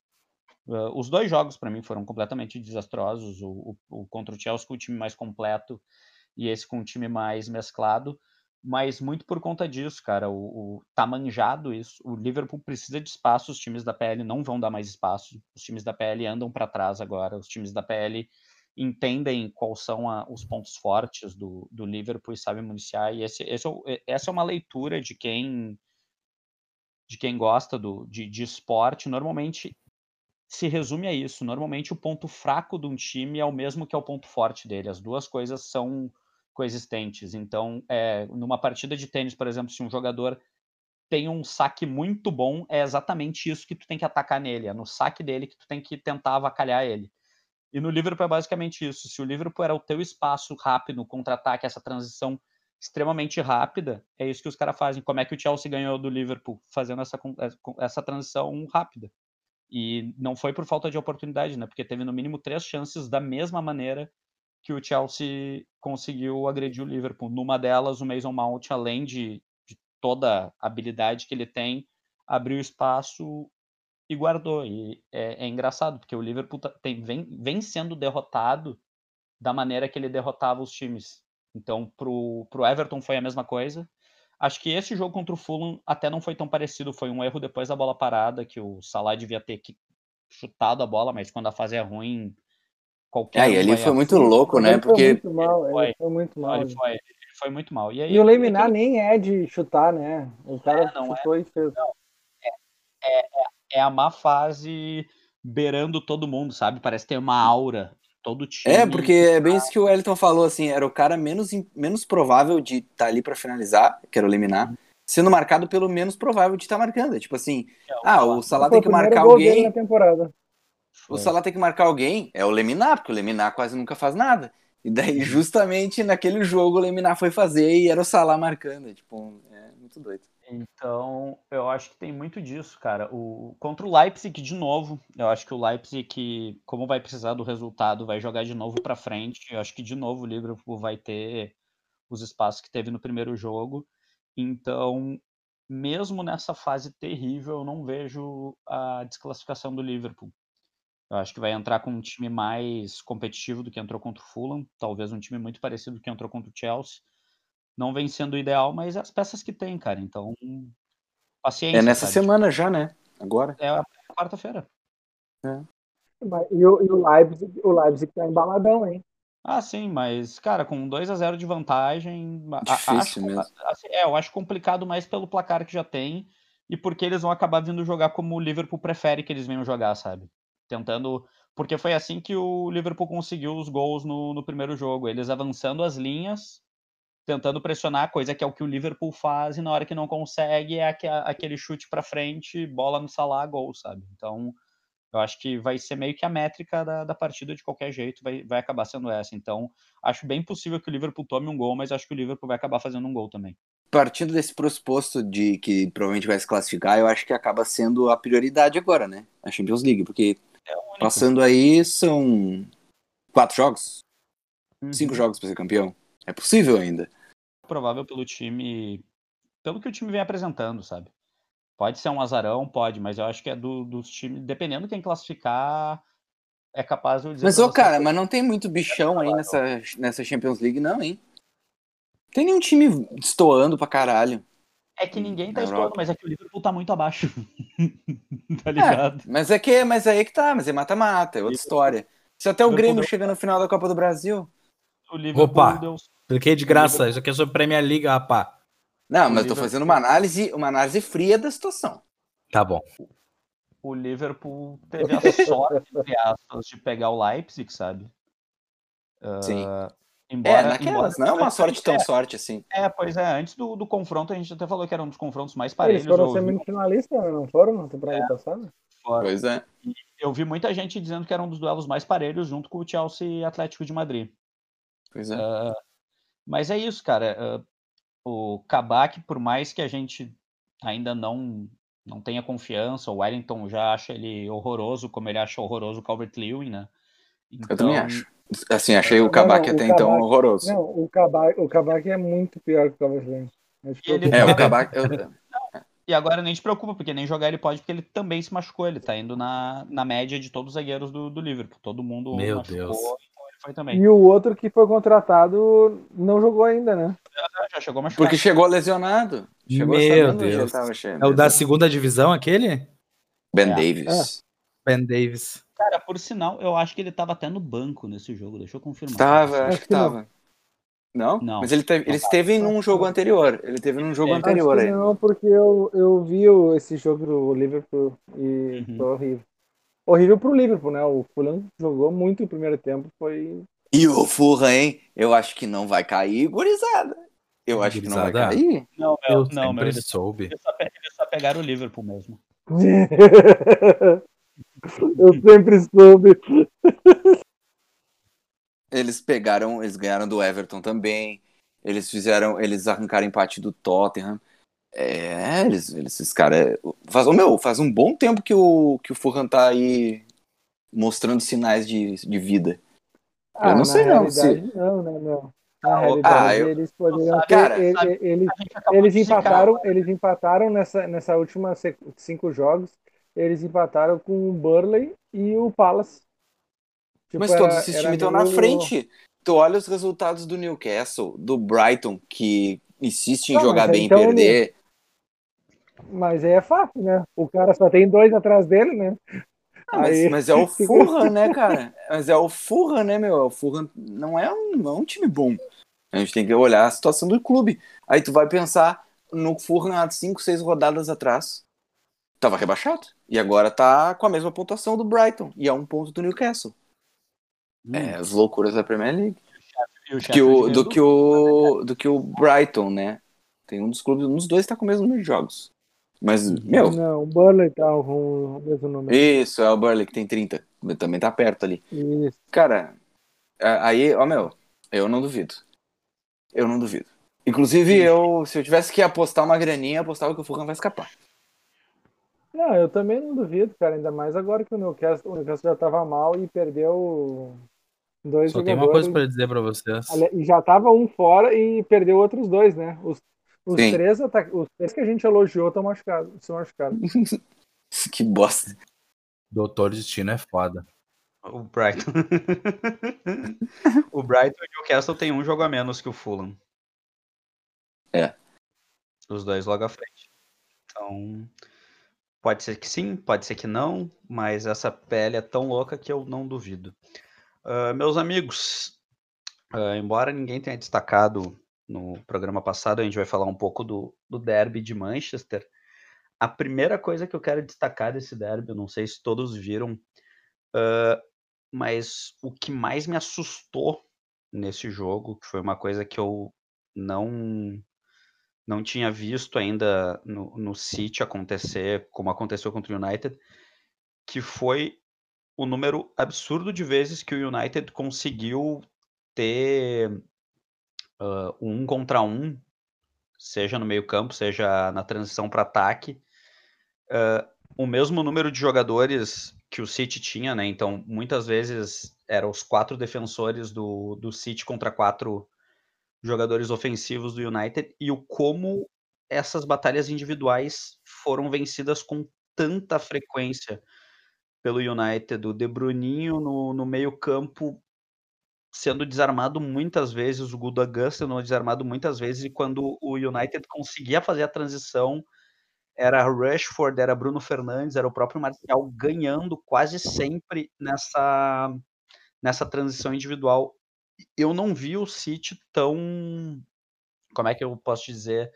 Uh, os dois jogos, para mim, foram completamente desastrosos. O, o, o contra o Chelsea, com o time mais completo, e esse com um time mais mesclado, mas muito por conta disso, cara, o, o tá manjado isso. O Liverpool precisa de espaço, os times da PL não vão dar mais espaço. Os times da PL andam para trás agora, os times da PL entendem quais são a, os pontos fortes do, do Liverpool e sabem municiar. E esse, esse, é essa é uma leitura de quem de quem gosta do, de, de esporte. Normalmente se resume a isso. Normalmente o ponto fraco de um time é o mesmo que é o ponto forte dele. As duas coisas são coexistentes. Então, é, numa partida de tênis, por exemplo, se um jogador tem um saque muito bom, é exatamente isso que tu tem que atacar nele. É no saque dele que tu tem que tentar avacalhar ele. E no Liverpool é basicamente isso. Se o Liverpool era o teu espaço rápido, contra-ataque, essa transição extremamente rápida, é isso que os caras fazem. Como é que o Chelsea ganhou do Liverpool? Fazendo essa, essa transição rápida. E não foi por falta de oportunidade, né? Porque teve no mínimo três chances da mesma maneira que o Chelsea conseguiu agredir o Liverpool. Numa delas, o Mason Mount, além de, de toda a habilidade que ele tem, abriu espaço e guardou. E é, é engraçado, porque o Liverpool tá, tem, vem, vem sendo derrotado da maneira que ele derrotava os times. Então, pro, pro Everton foi a mesma coisa. Acho que esse jogo contra o Fulham até não foi tão parecido. Foi um erro depois da bola parada, que o Salah devia ter chutado a bola, mas quando a fase é ruim, qualquer. É, e ali foi muito louco, né? Ele Porque. Foi muito mal, ele foi, foi muito mal. Ele foi, ele foi muito mal. E, aí, e o Leminar nem é de chutar, né? O cara é, chutou é, e fez. Não, é, é, é a má fase beirando todo mundo, sabe? Parece ter uma aura todo time. É, porque é bem isso que o Wellington falou, assim, era o cara menos, menos provável de estar tá ali para finalizar, que era o Leminar, sendo marcado pelo menos provável de estar tá marcando. Tipo assim, é, ah, o Salah tem que marcar alguém. O Salah tem que marcar alguém, é o Leminar, porque o Leminar quase nunca faz nada. E daí, justamente naquele jogo, o Leminar foi fazer e era o Salah marcando. Tipo, é muito doido. Então, eu acho que tem muito disso, cara. O, contra o Leipzig, de novo, eu acho que o Leipzig, como vai precisar do resultado, vai jogar de novo para frente. Eu acho que, de novo, o Liverpool vai ter os espaços que teve no primeiro jogo. Então, mesmo nessa fase terrível, eu não vejo a desclassificação do Liverpool. Eu acho que vai entrar com um time mais competitivo do que entrou contra o Fulham, talvez um time muito parecido do que entrou contra o Chelsea não vem sendo ideal, mas é as peças que tem, cara. Então, paciência. É nessa sabe? semana já, né? Agora. É a quarta-feira. É. E, o, e o Leipzig, o Leipzig tá embaladão, hein? Ah, sim, mas, cara, com 2 a 0 de vantagem. Difícil acho, mesmo. Assim, é, eu acho complicado mais pelo placar que já tem e porque eles vão acabar vindo jogar como o Liverpool prefere que eles venham jogar, sabe? Tentando. Porque foi assim que o Liverpool conseguiu os gols no, no primeiro jogo. Eles avançando as linhas tentando pressionar, coisa que é o que o Liverpool faz e na hora que não consegue é aquele chute para frente, bola no Salah, gol, sabe? Então, eu acho que vai ser meio que a métrica da, da partida de qualquer jeito, vai, vai acabar sendo essa. Então, acho bem possível que o Liverpool tome um gol, mas acho que o Liverpool vai acabar fazendo um gol também. Partindo desse pressuposto de que provavelmente vai se classificar, eu acho que acaba sendo a prioridade agora, né? A Champions League, porque é passando aí são quatro jogos, uhum. cinco jogos para ser campeão. É possível ainda. Provável pelo time. Pelo que o time vem apresentando, sabe? Pode ser um azarão, pode, mas eu acho que é do, dos times. Dependendo quem classificar, é capaz de dizer. Mas, ô, cara, que... mas não tem muito bichão aí nessa, nessa Champions League, não, hein? Tem nenhum time destoando pra caralho. É que ninguém tá estourando, mas é que o Liverpool tá muito abaixo. tá é, ligado? É, mas é que mas é aí que tá, mas é mata-mata, é outra história. Se até o Grêmio chega no final da Copa do Brasil. O Liverpool Opa, deu... cliquei de graça. Isso aqui é sobre Premier League, rapá. Não, mas eu tô fazendo uma análise, uma análise fria da situação. Tá bom. O Liverpool teve a sorte, entre aspas, de pegar o Leipzig, sabe? Sim. Uh, embora, é, naquelas, embora, não é uma sorte tão é, sorte assim. É, pois é, antes do, do confronto a gente até falou que era um dos confrontos mais parelhos. Eles foram semifinalistas, não foram na temporada é, passada? Pois é. eu vi muita gente dizendo que era um dos duelos mais parelhos junto com o Chelsea e Atlético de Madrid. Pois é. Uh, mas é isso, cara. Uh, o Kabak, por mais que a gente ainda não não tenha confiança, o Wellington já acha ele horroroso, como ele acha horroroso o Calvert Lewin, né? Então, eu também então acho. Assim, achei o Kabak até então horroroso. Não, o Kabak, o Kabak é muito pior que o Calvert Lewin. É, o Kabak... Eu... E agora nem te preocupa, porque nem jogar ele pode, porque ele também se machucou. Ele tá indo na, na média de todos os zagueiros do, do Liverpool. Todo mundo Meu machucou, Deus. então ele foi também. E o outro que foi contratado não jogou ainda, né? Já, já chegou machucado. Porque chegou lesionado. Chegou Meu Deus. É o da segunda divisão, aquele? Ben É. Davis. Ben Davis. Cara, por sinal, eu acho que ele tava até no banco nesse jogo, deixa eu confirmar. Tava, acho Acho que que não. tava. Não? Não. Mas ele, teve, ele Não esteve tava. num jogo anterior. Ele teve num jogo É. anterior Acho que aí. não, porque eu, eu vi o- esse jogo do Liverpool e Uhum. foi horrível. Horrível pro Liverpool, né? O Fulham jogou muito no primeiro tempo, foi... E o Furra, hein? Eu acho que não vai cair, gurizada. Eu acho que não vai cair. Não, Eu meu, não, meu, eles, soube. eles só, eles só pegaram o Liverpool mesmo. eu sempre soube. Eles pegaram, eles ganharam do Everton também. Eles fizeram, eles arrancaram empate do Tottenham. É, eles, eles esses caras. Faz, meu, faz um bom tempo que o, que o Fulham tá aí mostrando sinais de, de vida. Ah, não na sei não, realidade, não, não, não. Na Ah, realidade, eu- eles poderiam ter... Cara, ele- eles, eles empataram, eles empataram nessa, nessa última se- cinco jogos, eles empataram com o Burley e o Palace. Tipo, Mas todos esses times estão na frente. Tu olha os resultados do Newcastle, do Brighton, que insiste em Não, jogar bem e então perder. Mas aí é fácil, né? O cara só tem dois atrás dele, né? Ah, mas, mas é o Fulham, né, cara? Mas é o Fulham, né, meu? O Fulham não é um, não é um time bom. A gente tem que olhar a situação do clube. Aí tu vai pensar no Fulham há 5, 6 rodadas atrás. Tava rebaixado. E agora tá com a mesma pontuação do Brighton. E é um ponto do Newcastle. Hum, É, as loucuras da Premier League. o Que o, do, que o, do que o Brighton, né? Tem um dos clubes, um dos dois tá com o mesmo número de jogos. Mas, meu, Não, o Burley tá com o mesmo número. isso, é o Burley que tem 30. Também tá perto ali. Isso. Cara, a- aí, ó, meu, eu não duvido. Eu não duvido. Inclusive, eu, se eu tivesse que apostar uma graninha, eu apostava que o Fulham vai escapar. Não, eu também não duvido, cara. Ainda mais agora que o Newcastle, o Newcastle já tava mal e perdeu dois Só tem uma jogadores. coisa pra dizer pra vocês. E já tava um fora e perdeu outros dois, né? Os, os, três, os três que a gente elogiou estão machucados. São machucados. que bosta. Doutor Destino é foda. O Brighton. o Brighton e o Newcastle tem um jogo a menos que o Fulham. É. Os dois logo à frente. Então, pode ser que sim, pode ser que não, mas essa pele é tão louca que eu não duvido. Ah, meus amigos, ah, embora ninguém tenha destacado no programa passado, a gente vai falar um pouco do, do derby de Manchester. A primeira coisa que eu quero destacar desse derby, eu não sei se todos viram, ah, mas o que mais me assustou nesse jogo, que foi uma coisa que eu não não tinha visto ainda no, no City acontecer, como aconteceu contra o United, que foi o número absurdo de vezes que o United conseguiu ter ah, um contra um, seja no meio campo, seja na transição para ataque, ah, o mesmo número de jogadores que o City tinha, né? Então, muitas vezes eram os quatro defensores do, do City contra quatro jogadores ofensivos do United e o como essas batalhas individuais foram vencidas com tanta frequência pelo United. O De Bruninho no, no meio campo sendo desarmado muitas vezes, o Gundogan sendo desarmado muitas vezes, e quando o United conseguia fazer a transição, era Rashford, era Bruno Fernandes, era o próprio Marcial ganhando quase sempre nessa, nessa transição individual. Eu não vi o City tão, como é que eu posso dizer,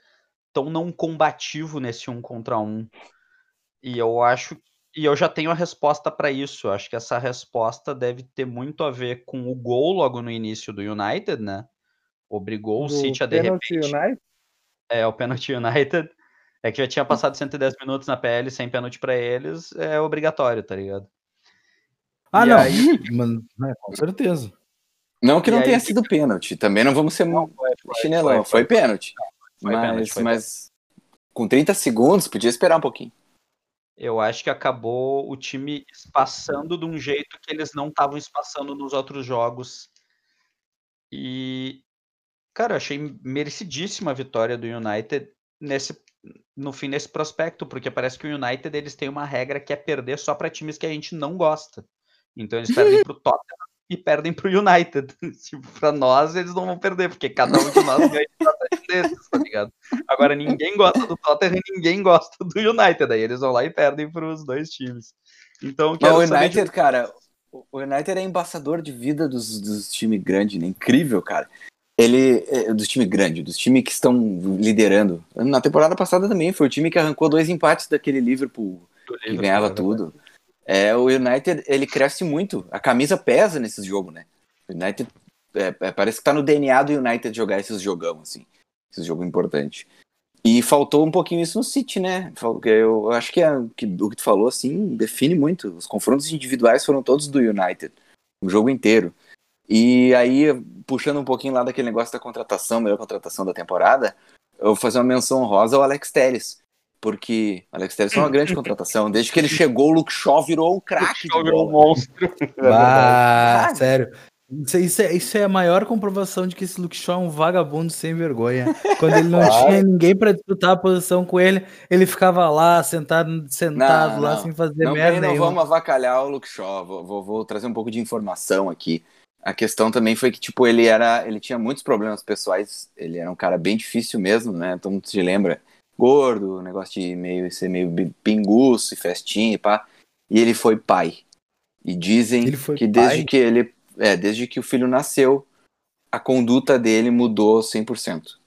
tão não combativo nesse um contra um. E eu acho e eu já tenho a resposta para isso. Eu acho que essa resposta deve ter muito a ver com o gol logo no início do United, né? Obrigou o Do City a de pênalti repente. United. É, o pênalti United. É que já tinha passado 110 minutos na PL sem pênalti para eles, é obrigatório, tá ligado? Ah, E não. aí- Mas, é, com certeza. Não que E não aí- tenha sido pênalti. Também não vamos ser Não, foi, foi, chinelão. foi, Foi, pênalti. foi mas, pênalti, mas com 30 segundos, podia esperar um pouquinho. Eu acho que acabou o time espaçando de um jeito que eles não estavam espaçando nos outros jogos. E, cara, eu achei merecidíssima a vitória do United nesse, no fim desse prospecto, porque parece que o United eles têm uma regra que é perder só para times que a gente não gosta. Então eles perdem pro Tottenham, e perdem pro United. tipo, pra nós eles não vão perder, porque cada um de nós ganha de desses, tá ligado? Agora ninguém gosta do Tottenham e ninguém gosta do United, aí eles vão lá e perdem pros dois times. Então, o United, de... cara, o United é embaixador de vida dos, dos times grandes, né? Incrível, cara. Ele é dos times grandes, dos times que estão liderando. Na temporada passada também foi o time que arrancou dois empates daquele Liverpool, Liverpool que ganhava tudo. É, o United, ele cresce muito. A camisa pesa nesses jogos, né? O United é, é, parece que tá no DNA do United jogar esses jogão, assim. Esse jogo importante. E faltou um pouquinho isso no City, né? Eu acho que, é, que o que tu falou, assim, define muito. Os confrontos individuais foram todos do United. O jogo inteiro. E aí, puxando um pouquinho lá daquele negócio da contratação, melhor contratação da temporada, eu vou fazer uma menção rosa ao Alex Telles. Porque Alex Telles foi uma grande contratação. Desde que ele chegou, o Luke Shaw virou um craque. Virou um monstro. Ah, sério. Isso, isso, é, isso é a maior comprovação de que esse Luke Shaw é um vagabundo sem vergonha. Quando ele não tinha ninguém para disputar a posição com ele, ele ficava lá, sentado, sentado não, lá, não. sem fazer não, merda. Não vamos avacalhar o Luke Shaw. Vou, vou, vou, trazer um pouco de informação aqui. A questão também foi que, tipo, ele era. Ele tinha muitos problemas pessoais. Ele era um cara bem difícil mesmo, né? Todo mundo se lembra. Gordo, negócio de meio ser meio pinguço e festinha e pá. E ele foi pai. E dizem que desde pai? que ele é, desde que o filho nasceu, a conduta dele mudou 100%.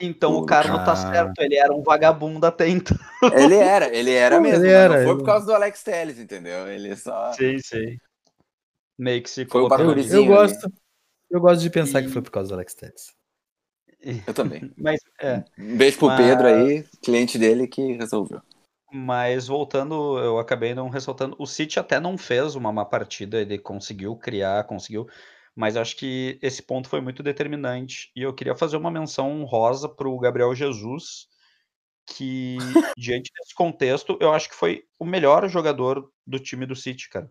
Então o cara não tá certo, ele era um vagabundo até então. Ele era, ele era mesmo, ele era, não foi por causa do Alex Telles, entendeu? Ele só. Sim, sim. Meio que se foi o eu, eu gosto, eu gosto de pensar e... que foi por causa do Alex Telles. Eu também. Mas, é. Um beijo pro Mas... Pedro aí, cliente dele que resolveu. Mas voltando, eu acabei não ressaltando. O City até não fez uma má partida, ele conseguiu criar, conseguiu. Mas acho que esse ponto foi muito determinante. E eu queria fazer uma menção honrosa para o Gabriel Jesus, que, diante desse contexto, eu acho que foi o melhor jogador do time do City, cara.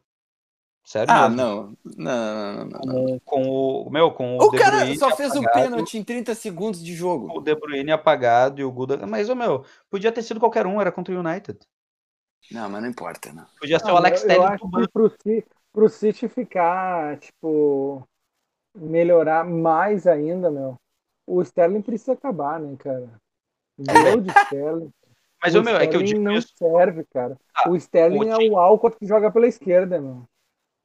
Sério ah, não. Não, não, não. Com, o. Meu, com o. O cara Bruyne só fez apagado, o pênalti em 30 segundos de jogo. O De Bruyne apagado e o Guda. Mas, o meu, podia ter sido qualquer um, era contra o United. Não, mas não importa, não. Podia ser não, o Alex Telles. Eu acho que pro, pro City ficar, tipo, melhorar mais ainda, meu, o Sterling precisa acabar, né, cara? Gol de Sterling. Mas o, meu, é que eu digo não isso. serve, cara. Ah, o Sterling o é o Alcott que joga pela esquerda, meu.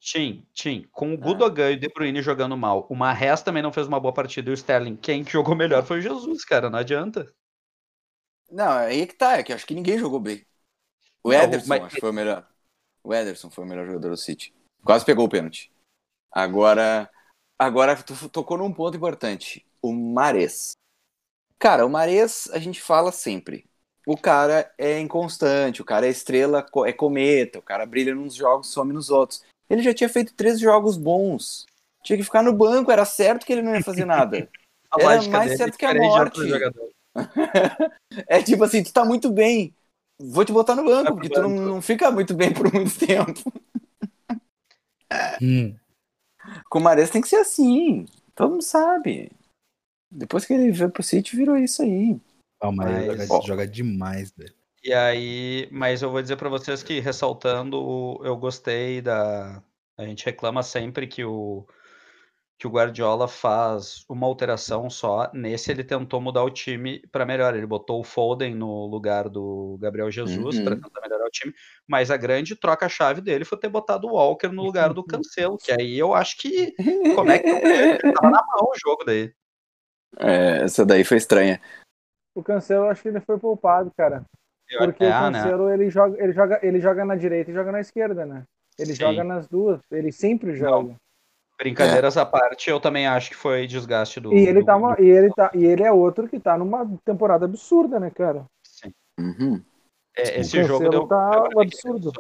Tim, Tim, com o Gudogan e o De Bruyne jogando mal, o Marres também não fez uma boa partida e o Sterling, quem jogou melhor foi o Jesus, cara, não adianta. Não, aí é que tá, é que acho que ninguém jogou bem. O não, Ederson mas... acho que foi o melhor. O Ederson foi o melhor jogador do City. Quase pegou o pênalti. Agora, agora tu tocou num ponto importante. O Mares. Cara, o Mares a gente fala sempre. O cara é inconstante, o cara é estrela, é cometa, o cara brilha nos jogos, some nos outros. Ele já tinha feito três jogos bons. Tinha que ficar no banco, era certo que ele não ia fazer nada. era mais certo que a morte. é tipo assim, tu tá muito bem. Vou te botar no banco, porque tu não, não, fica muito bem por muito tempo. Hum. Com o Mares tem que ser assim. Todo mundo sabe. Depois que ele veio pro City, virou isso aí. O Mares joga, joga demais, velho. E aí, mas eu vou dizer para vocês que, ressaltando, eu gostei da. A gente reclama sempre que o, que o Guardiola faz uma alteração só. Nesse, ele tentou mudar o time para melhor. Ele botou o Foden no lugar do Gabriel Jesus uhum. para tentar melhorar o time. Mas a grande troca-chave dele foi ter botado o Walker no lugar do Cancelo. Que aí eu acho que. Como é que tava na mão o jogo daí? É, essa daí foi estranha. O Cancelo, eu acho que ele foi poupado, cara. Porque é, o né? Cancelo, né? ele, joga, ele, joga, ele joga na direita e joga na esquerda, né? Ele Sim. joga nas duas, ele sempre joga. Não. Brincadeiras é. à parte, eu também acho que foi desgaste do. E ele, do, tá uma, do... e ele, tá, e ele é outro que tá numa temporada absurda, né, cara? Sim. Uhum. É, esse jogo deu, tá deu absurdo.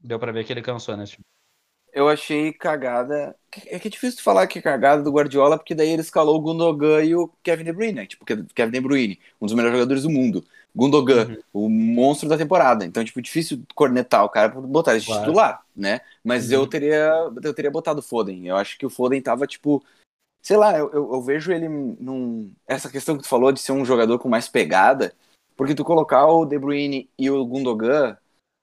Deu pra ver que ele cansou time eu achei cagada. É que é difícil falar que é cagada do Guardiola, porque daí ele escalou o Gundogan e o Kevin De Bruyne, né? Tipo, Kevin De Bruyne, um dos melhores jogadores do mundo. Gundogan, uhum. o monstro da temporada. Então, tipo, difícil cornetar o cara pra botar de claro. titular, né? Mas uhum. eu teria eu teria botado o Foden. Eu acho que o Foden tava, tipo. Sei lá, eu, eu, eu, vejo ele num. Essa questão que tu falou de ser um jogador com mais pegada, porque tu colocar o De Bruyne e o Gundogan,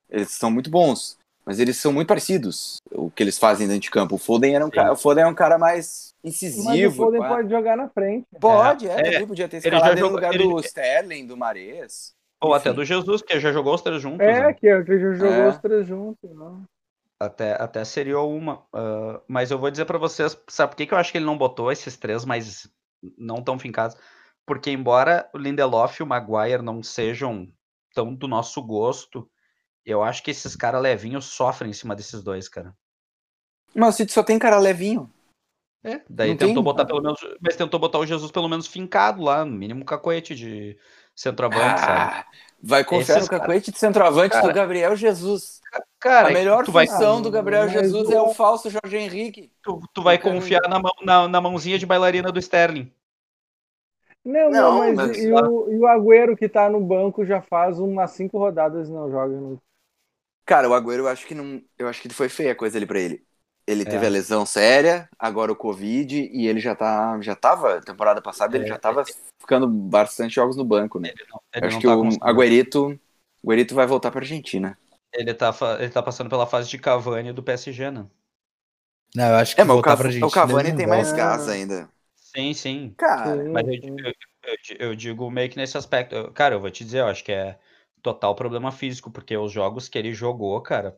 eles são muito bons. Mas eles são muito parecidos, o que eles fazem dentro de campo. O Foden, era um Sim. cara, o Foden é um cara mais Mas o incisivo. Foden pode jogar na frente. Pode, é, É, também podia ter escalado ele no jogou- lugar ele- do Sterling, do Mares. Ou Enfim. até do Jesus, que já jogou os três juntos. É, né? que, que já jogou É. os três juntos. Não. Até, até seria uma. ah, mas eu vou dizer pra vocês, sabe por que, que eu acho que ele não botou esses três mais não tão fincados? Porque embora o Lindelof e o Maguire não sejam tão do nosso gosto, eu acho que esses caras levinhos sofrem em cima desses dois, cara. Mas o City só tem cara levinho. É, daí Não tentou tem- botar pelo menos. Mas tentou botar o Jesus pelo menos fincado lá, no mínimo cacoete de centroavante, sabe? Ah, vai confiar Esses no cacoete de centroavante Cara, do Gabriel Jesus. Cara, a melhor tu vai, função Ah, do Gabriel Jesus o- é o falso Jorge Henrique. tu, tu vai confiar na, mão, na, na mãozinha de bailarina do Sterling. Não, Não, não, mas, mas- E, o, e o Agüero que tá no banco já faz umas cinco rodadas e não joga. No... Cara, o Agüero, eu acho que não. Eu acho que foi feia a coisa ali pra ele. Ele É. teve a lesão séria, agora o Covid, e ele já tá. Já tava, temporada passada, ele É, já tava ficando bastante jogos no banco, né? Ele não, ele Eu acho que tá o. Agüerito. O Agüerito vai voltar pra Argentina. Ele tá, ele tá passando pela fase de Cavani do PSG, né? Não, eu acho que É, mas o, voltar Cav- pra o Cavani ele tem mais gás ainda. Sim, sim. Cara, Mas eu, eu, eu di- eu digo meio que nesse aspecto. Cara, eu vou te dizer, eu acho que é total problema físico, porque os jogos que ele jogou, cara,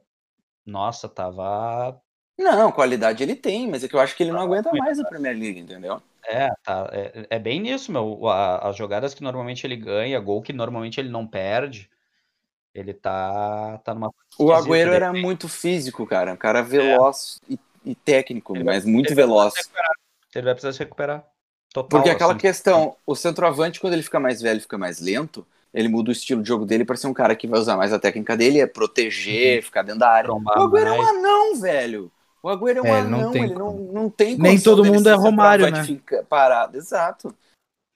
nossa, tava. não, qualidade ele tem, mas é que eu acho que ele não aguenta mais a Premier League, entendeu? É, tá. É, é bem nisso, meu. A- as jogadas que normalmente ele ganha, gol que normalmente ele não perde, ele tá, tá numa. O Agüero era muito físico, cara. Um cara veloz e, e técnico, Ele mas vai- muito ele vai veloz. recuperar. Ele vai precisar se recuperar. Total. Porque aquela assim. questão, o centroavante, quando ele fica mais velho, fica mais lento, ele muda o estilo de jogo dele para ser um cara que vai usar mais a técnica dele, é proteger, ficar dentro da área. Trombar O Agüero é um anão, velho. O Agüero é um É, ele não anão, tem ele não, como. não tem Nem todo mundo é Romário, né? Fica parado, exato.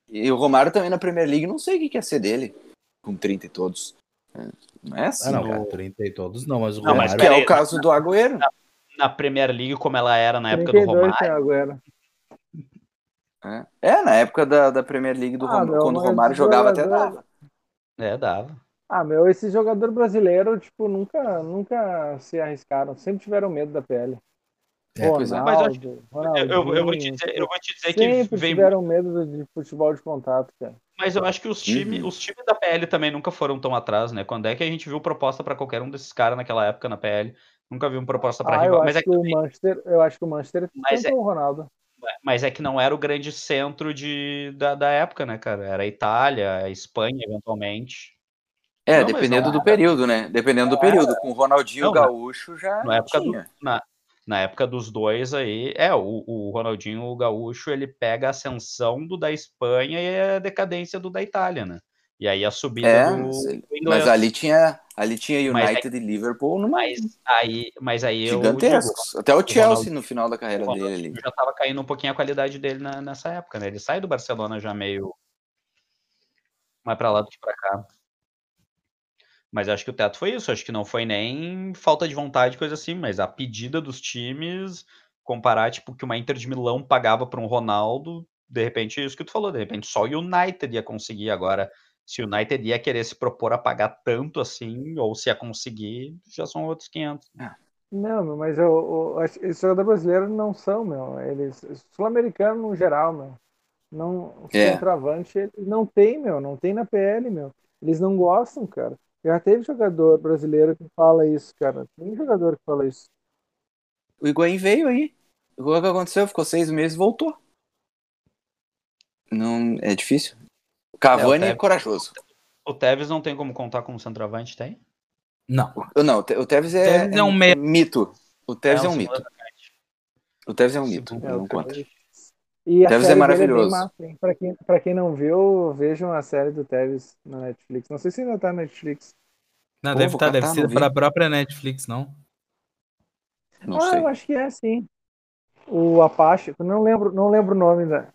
E o Romário também na Premier League, não sei o que quer ser dele, com 30 e todos. É, Não é assim. Ah, não, cara, 30 e todos não, mas o Não, mas Que Romário... é o caso do Agüero. Na Premier League, como ela era na época do 32 Romário. Agüero. É, É, na época da, da Premier League, do Ah, Rom- meu, quando o Romário jogava até dava. É, dava. Ah, meu, esse jogador brasileiro, tipo, nunca, nunca se arriscaram. Sempre tiveram medo da PL. É, é. Mas eu acho Ronaldo, Eu, eu- eu vou te dizer, eu vou te dizer que Sempre vem. tiveram medo de futebol de contato, cara. Mas eu acho que os times, Uhum. os times da PL também nunca foram tão atrás, né? Quando é que a gente viu proposta pra qualquer um desses caras naquela época na PL? Nunca viu proposta pra Ah, eu rival. Mas acho é, que que, o Manchester, eu acho que o Manchester Mas tentou o Ronaldo. Mas é que não era o grande centro de, da, da época, né, cara? Era a Itália, a Espanha, eventualmente. É, Não, mas dependendo não do período, né? Dependendo do período. Com o Ronaldinho Não, Gaúcho já Na época, do- tinha. na, na época dos dois aí, é, o, o Ronaldinho o Gaúcho, ele pega a ascensão do da Espanha e a decadência do da Itália, né? E aí a subida É, do, do mas ali tinha, ali tinha United e Liverpool numa Mas aí, mas aí eu gigantescos. Até o Chelsea Ronaldo- no final da carreira o dele ali. já estava caindo um pouquinho a qualidade dele na- nessa época, né? Ele sai do Barcelona já meio mais para lá do que para cá. Mas acho que o teto foi isso. Acho que não foi nem falta de vontade, coisa assim, mas a pedida dos times comparar tipo que uma Inter de Milão pagava para um Ronaldo, de repente é isso que tu falou, de repente só o United ia conseguir agora. Se o United ia querer se propor a pagar tanto assim, ou se ia conseguir, já são outros 500. Não, meu, mas eu, eu, esses jogadores brasileiros não são, meu. Eles, sul-americano no geral, meu. Não, É. centroavante, eles não tem, meu. Não tem na PL, meu. Eles não gostam, cara. Já teve jogador brasileiro que fala isso, cara. Tem jogador que fala isso. O Higuaín veio aí. O que aconteceu? Ficou seis meses e voltou. Não, é difícil. Cavani É, é, Tevez- corajoso. O Tevez não tem como contar como centroavante, tem? Não. O- Não, o Te- o Tevez é, Tevez é um mito. O Tevez é, um um mito. O Tevez é um mito. É, Não o conta. Tevez. E Tevez é dele maravilhoso. hein? Pra quem, pra quem não viu, vejam a série do Tevez na Netflix. Não sei se ainda tá na Netflix. Não, Pô, deve, vou tá, deve ser para a própria Netflix, não? Não ah, sei. eu acho que é sim. O Apache, não lembro, não lembro o nome da.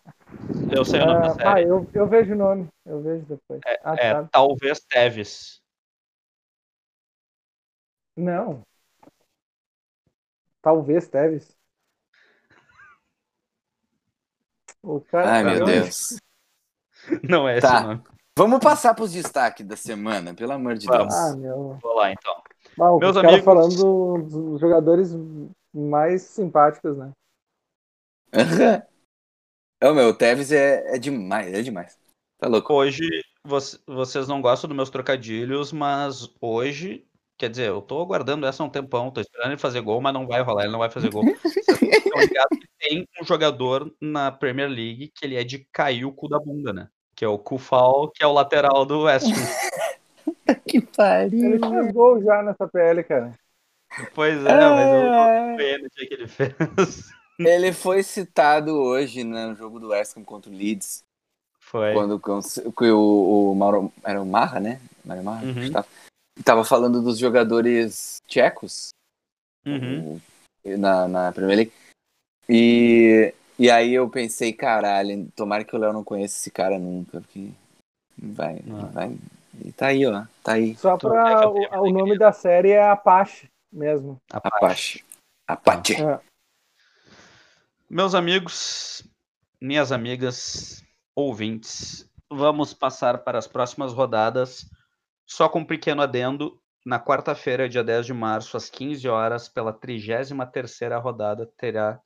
Eu sei o nome da Ah, ah, série. eu, eu vejo o nome. Eu vejo depois. ah, É tá. talvez Tevez. Não. Talvez Tevez. O cara. Ai, meu eu- Deus. Não é esse Tá. o nome. Vamos passar para os destaques da semana, pelo amor de Vamos. Deus. Ah, meu. Vou lá então. Bom, Meus amigos- falando dos jogadores mais simpáticos, né? É, o meu, o Tevez é, é demais, é demais. Tá louco. Hoje, voc- vocês não gostam dos meus trocadilhos, mas hoje, quer dizer, eu tô aguardando essa há um tempão, tô esperando ele fazer gol, mas não vai rolar, ele não vai fazer gol. Tem um jogador na Premier League que ele é de cair o cu da bunda, né? Que é o Kufal, que é o lateral do West Ham. Que pariu. Ele fez gol já nessa PL, cara. Pois é, mas eu não foi no dia que ele fez. Ele foi citado hoje no jogo do West Ham contra o Leeds. Foi. Quando que o, o Mauro. Era o Marra, né? Mário Marra? Uhum. tava, tava falando dos jogadores tchecos Uhum. na, na Premier League. E, e aí eu pensei, caralho, tomara que o Léo não conheça esse cara nunca, porque vai, Ah. vai. E tá aí, ó. Tá aí. Só pra. quer O, o nome da série é Apache mesmo. Apache. Apache. É. Meus amigos, minhas amigas, ouvintes, vamos passar para as próximas rodadas, só com um pequeno adendo. Na quarta-feira, dia 10 de março, às 15 horas, pela 33ª rodada, terá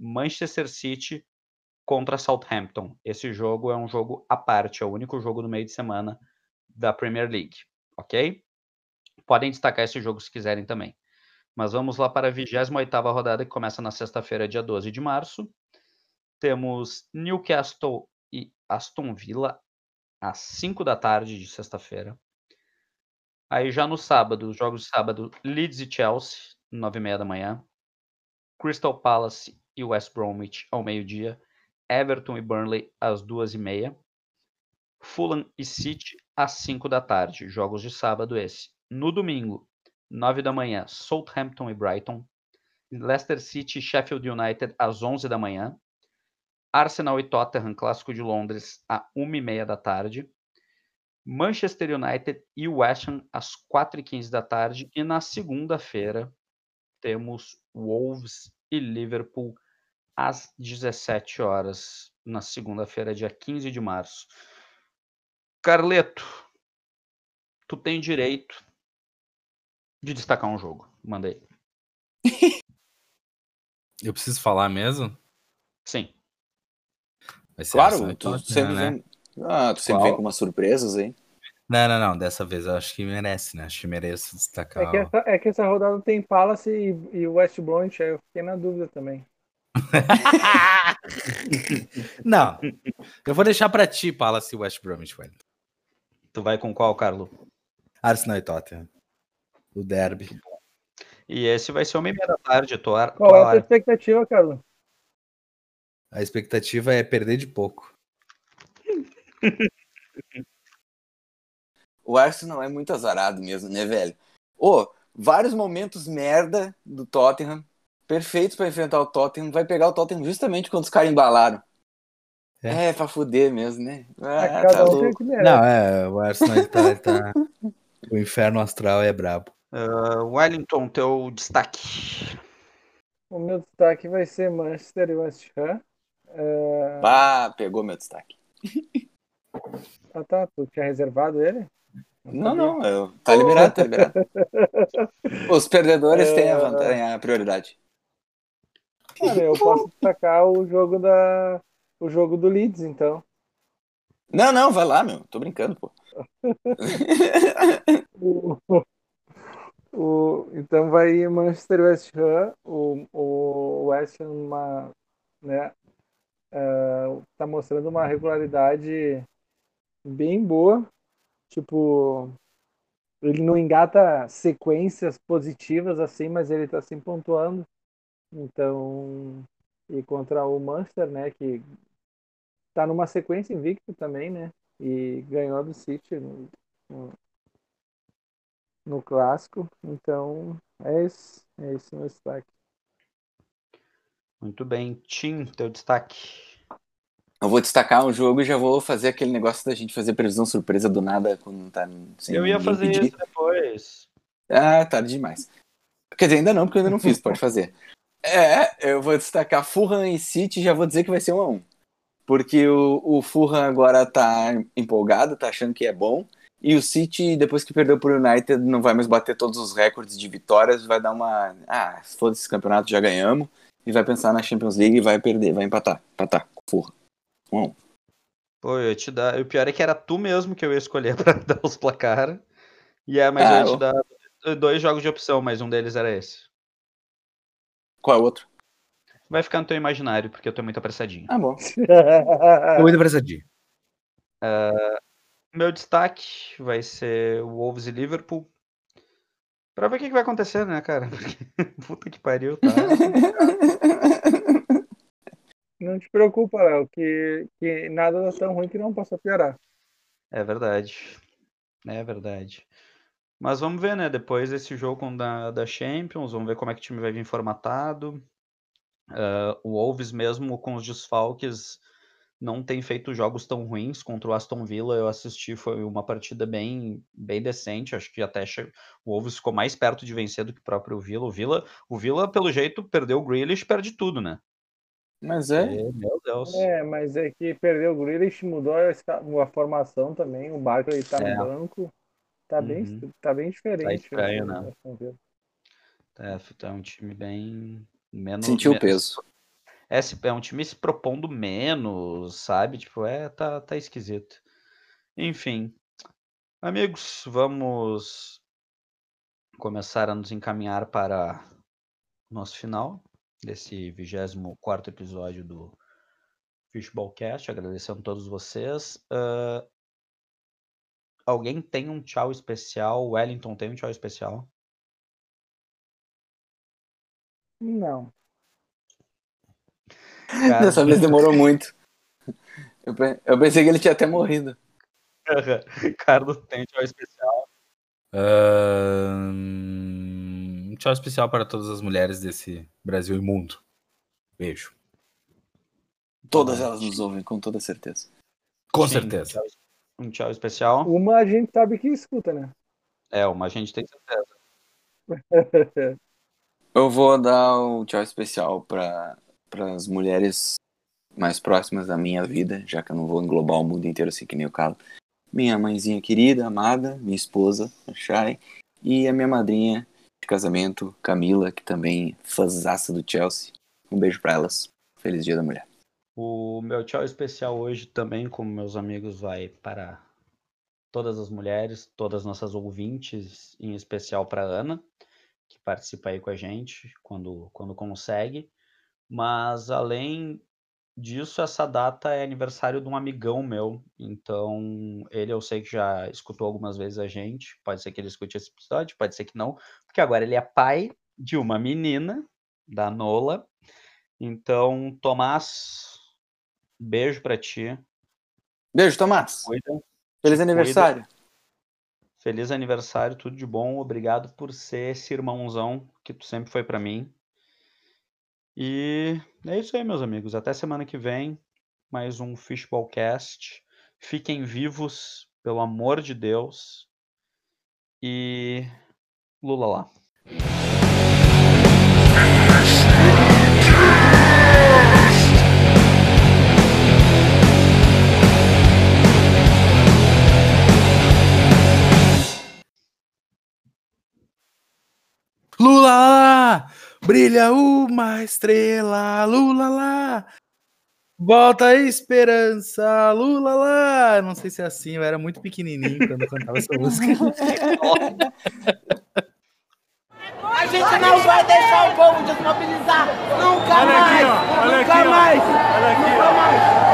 Manchester City contra Southampton. Esse jogo é um jogo à parte, é o único jogo do meio de semana da Premier League, ok? Podem destacar esse jogo se quiserem também. Mas vamos lá para a 28ª rodada, que começa na sexta-feira, dia 12 de março. Temos Newcastle e Aston Villa às 5 da tarde de sexta-feira. Aí já no sábado, os jogos de sábado, Leeds e Chelsea, 9 e meia da manhã. Crystal Palace e West Bromwich ao meio-dia. Everton e Burnley às 2 e meia. Fulham e City às 5 da tarde. Jogos de sábado esse. No domingo, 9 da manhã, Southampton e Brighton. Leicester City e Sheffield United às 11 da manhã. Arsenal e Tottenham, clássico de Londres, à 1h30 da tarde. Manchester United e West Ham às 4h15 da tarde. E na segunda-feira temos Wolves e Liverpool às 17 horas. Na segunda-feira, dia 15 de março. Carleto, tu tem direito de destacar um jogo. Manda aí. Eu preciso falar mesmo? Sim. Vai ser Claro, tu sempre né? vem. Ah, tu sempre Qual? vem com umas surpresas aí. Não, não, não. Dessa vez eu acho que merece, né? Acho que mereço destacar. É que, essa, é que essa rodada tem Palace e, e West Bromwich, aí eu fiquei na dúvida também. Não. Eu vou deixar pra ti, Palace e West Bromwich, velho. Tu vai com qual, Carlo? Arsenal e Tottenham. O derby. E esse vai ser uma e meia da tarde. Tô ar... Qual é a tua expectativa, Carlos? A expectativa é perder de pouco. O Arsenal é muito azarado mesmo, né, velho? Ô, vários momentos merda do Tottenham, perfeitos pra enfrentar o Tottenham, vai pegar o Tottenham justamente quando os caras embalaram. É. É, pra fuder mesmo, né? Ah, É, tá um. Não, é, o Arsenal tá, tá- O inferno astral é brabo. Ah, Wellington, teu destaque. O meu destaque vai ser Manchester e West Ham. É... Ah, pegou meu destaque. Ah, tá. Tu tinha reservado ele? Não, sabia. não, eu- tá liberado, tá liberado. Os perdedores têm a, vantagem, a prioridade. Cara, eu posso destacar o jogo da. O jogo do Leeds, então. Não, não, vai lá, meu. Tô brincando, pô. O, então vai Manchester West Ham. O, o West Ham uma, né, eh, tá mostrando uma regularidade bem boa. Tipo, ele não engata sequências positivas assim, mas ele tá sempre pontuando. Então, e contra o Manchester, né, que tá numa sequência invicto também, né? E ganhou do City no, no, no clássico. Então, é esse, é esse o meu destaque. Muito bem. Tim, teu destaque. Eu vou destacar um jogo e já vou fazer aquele negócio da gente fazer previsão surpresa do nada quando não tá sem Eu ia fazer pedir. isso depois. Ah, tarde demais. Quer dizer, ainda não, porque eu ainda não fiz, pode fazer. É, eu vou destacar Fulham e City, já vou dizer que vai ser um a um. Porque o, o Fulham agora tá empolgado, tá achando que é bom. E o City, depois que perdeu pro United, não vai mais bater todos os recordes de vitórias, vai dar uma. Ah, foda-se esse campeonato, já ganhamos. E vai pensar na Champions League e vai perder, vai empatar. Empatar, porra. Um. Pô, eu ia te dar. O pior é que era tu mesmo que eu ia escolher pra dar os placar. E é, mas Ah, eu ia te eu- dar dois jogos de opção, mas um deles era esse. Qual é o outro? Vai ficar no teu imaginário, porque eu tô muito apressadinho. Ah, bom. Tô muito apressadinho. Meu destaque vai ser o Wolves e Liverpool. Pra ver o que, que vai acontecer, né, cara? Porque, puta que pariu, tá? Não te preocupa, Léo, que, que nada tá tão ruim que não possa piorar. É verdade. É verdade. Mas vamos ver, né? Depois desse jogo da, da Champions, vamos ver como é que o time vai vir formatado. Ah, o Wolves, mesmo com os desfalques, não tem feito jogos tão ruins. Contra o Aston Villa, eu assisti, foi uma partida bem, bem decente. Acho que até che- o Wolves ficou mais perto de vencer do que o próprio Villa. O Villa, o Villa pelo jeito, perdeu o Grealish, perde tudo, né? Mas é. É, meu Deus. É, mas é que perdeu o Grealish, mudou a, a formação também. O Barkley tá É. no banco. Tá, bem, Uhum. tá bem diferente. estranho, o- né? Aston Villa. É, é um time bem menos. Sentiu o peso. É, é um time se propondo menos, sabe? Tipo, é, tá, tá esquisito. Enfim. Amigos, vamos começar a nos encaminhar para o nosso final desse 24 episódio do Fishballcast. Agradecendo a todos vocês. Ah, alguém tem um tchau especial? Wellington tem um tchau especial? Não. Cara, Dessa vez demorou muito. Eu, pe- eu pensei que ele tinha até morrido. Carlos tem um tchau especial. Um tchau especial para todas as mulheres desse Brasil imundo. Beijo. Todas elas nos ouvem, com toda certeza. Com Sim, certeza. tchau- Um tchau especial. Uma a gente sabe que escuta, né? É, uma a gente tem certeza. Eu vou dar um tchau especial para as mulheres mais próximas da minha vida, já que eu não vou englobar o mundo inteiro assim que nem o Carlos. Minha mãezinha querida, amada, minha esposa, a Shai, e a minha madrinha de casamento, Camila, que também é fãzaça do Chelsea. Um beijo para elas. Feliz Dia da Mulher. O meu tchau especial hoje também, como meus amigos, vai para todas as mulheres, todas as nossas ouvintes, em especial para Ana, que participa aí com a gente quando, quando consegue. Mas além disso, essa data é aniversário de um amigão meu. Então, ele eu sei que já escutou algumas vezes a gente. Pode ser que ele escute esse episódio, pode ser que não, porque agora ele é pai de uma menina, da Nola. Então, Tomás, beijo pra ti. Beijo, Tomás. Cuida. Feliz aniversário. Feliz aniversário, tudo de bom. Obrigado por ser esse irmãozão que tu sempre foi pra mim. E é isso aí, meus amigos. Até semana que vem. Mais um Fishballcast. Fiquem vivos, pelo amor de Deus. E Lula lá. Lula! Brilha uma estrela, Lula lá! Volta a esperança, Lula lá! Não sei se é assim, eu era muito pequenininho quando cantava essa música. A gente não vai deixar o povo desmobilizar. Nunca mais. nunca mais. Nunca mais.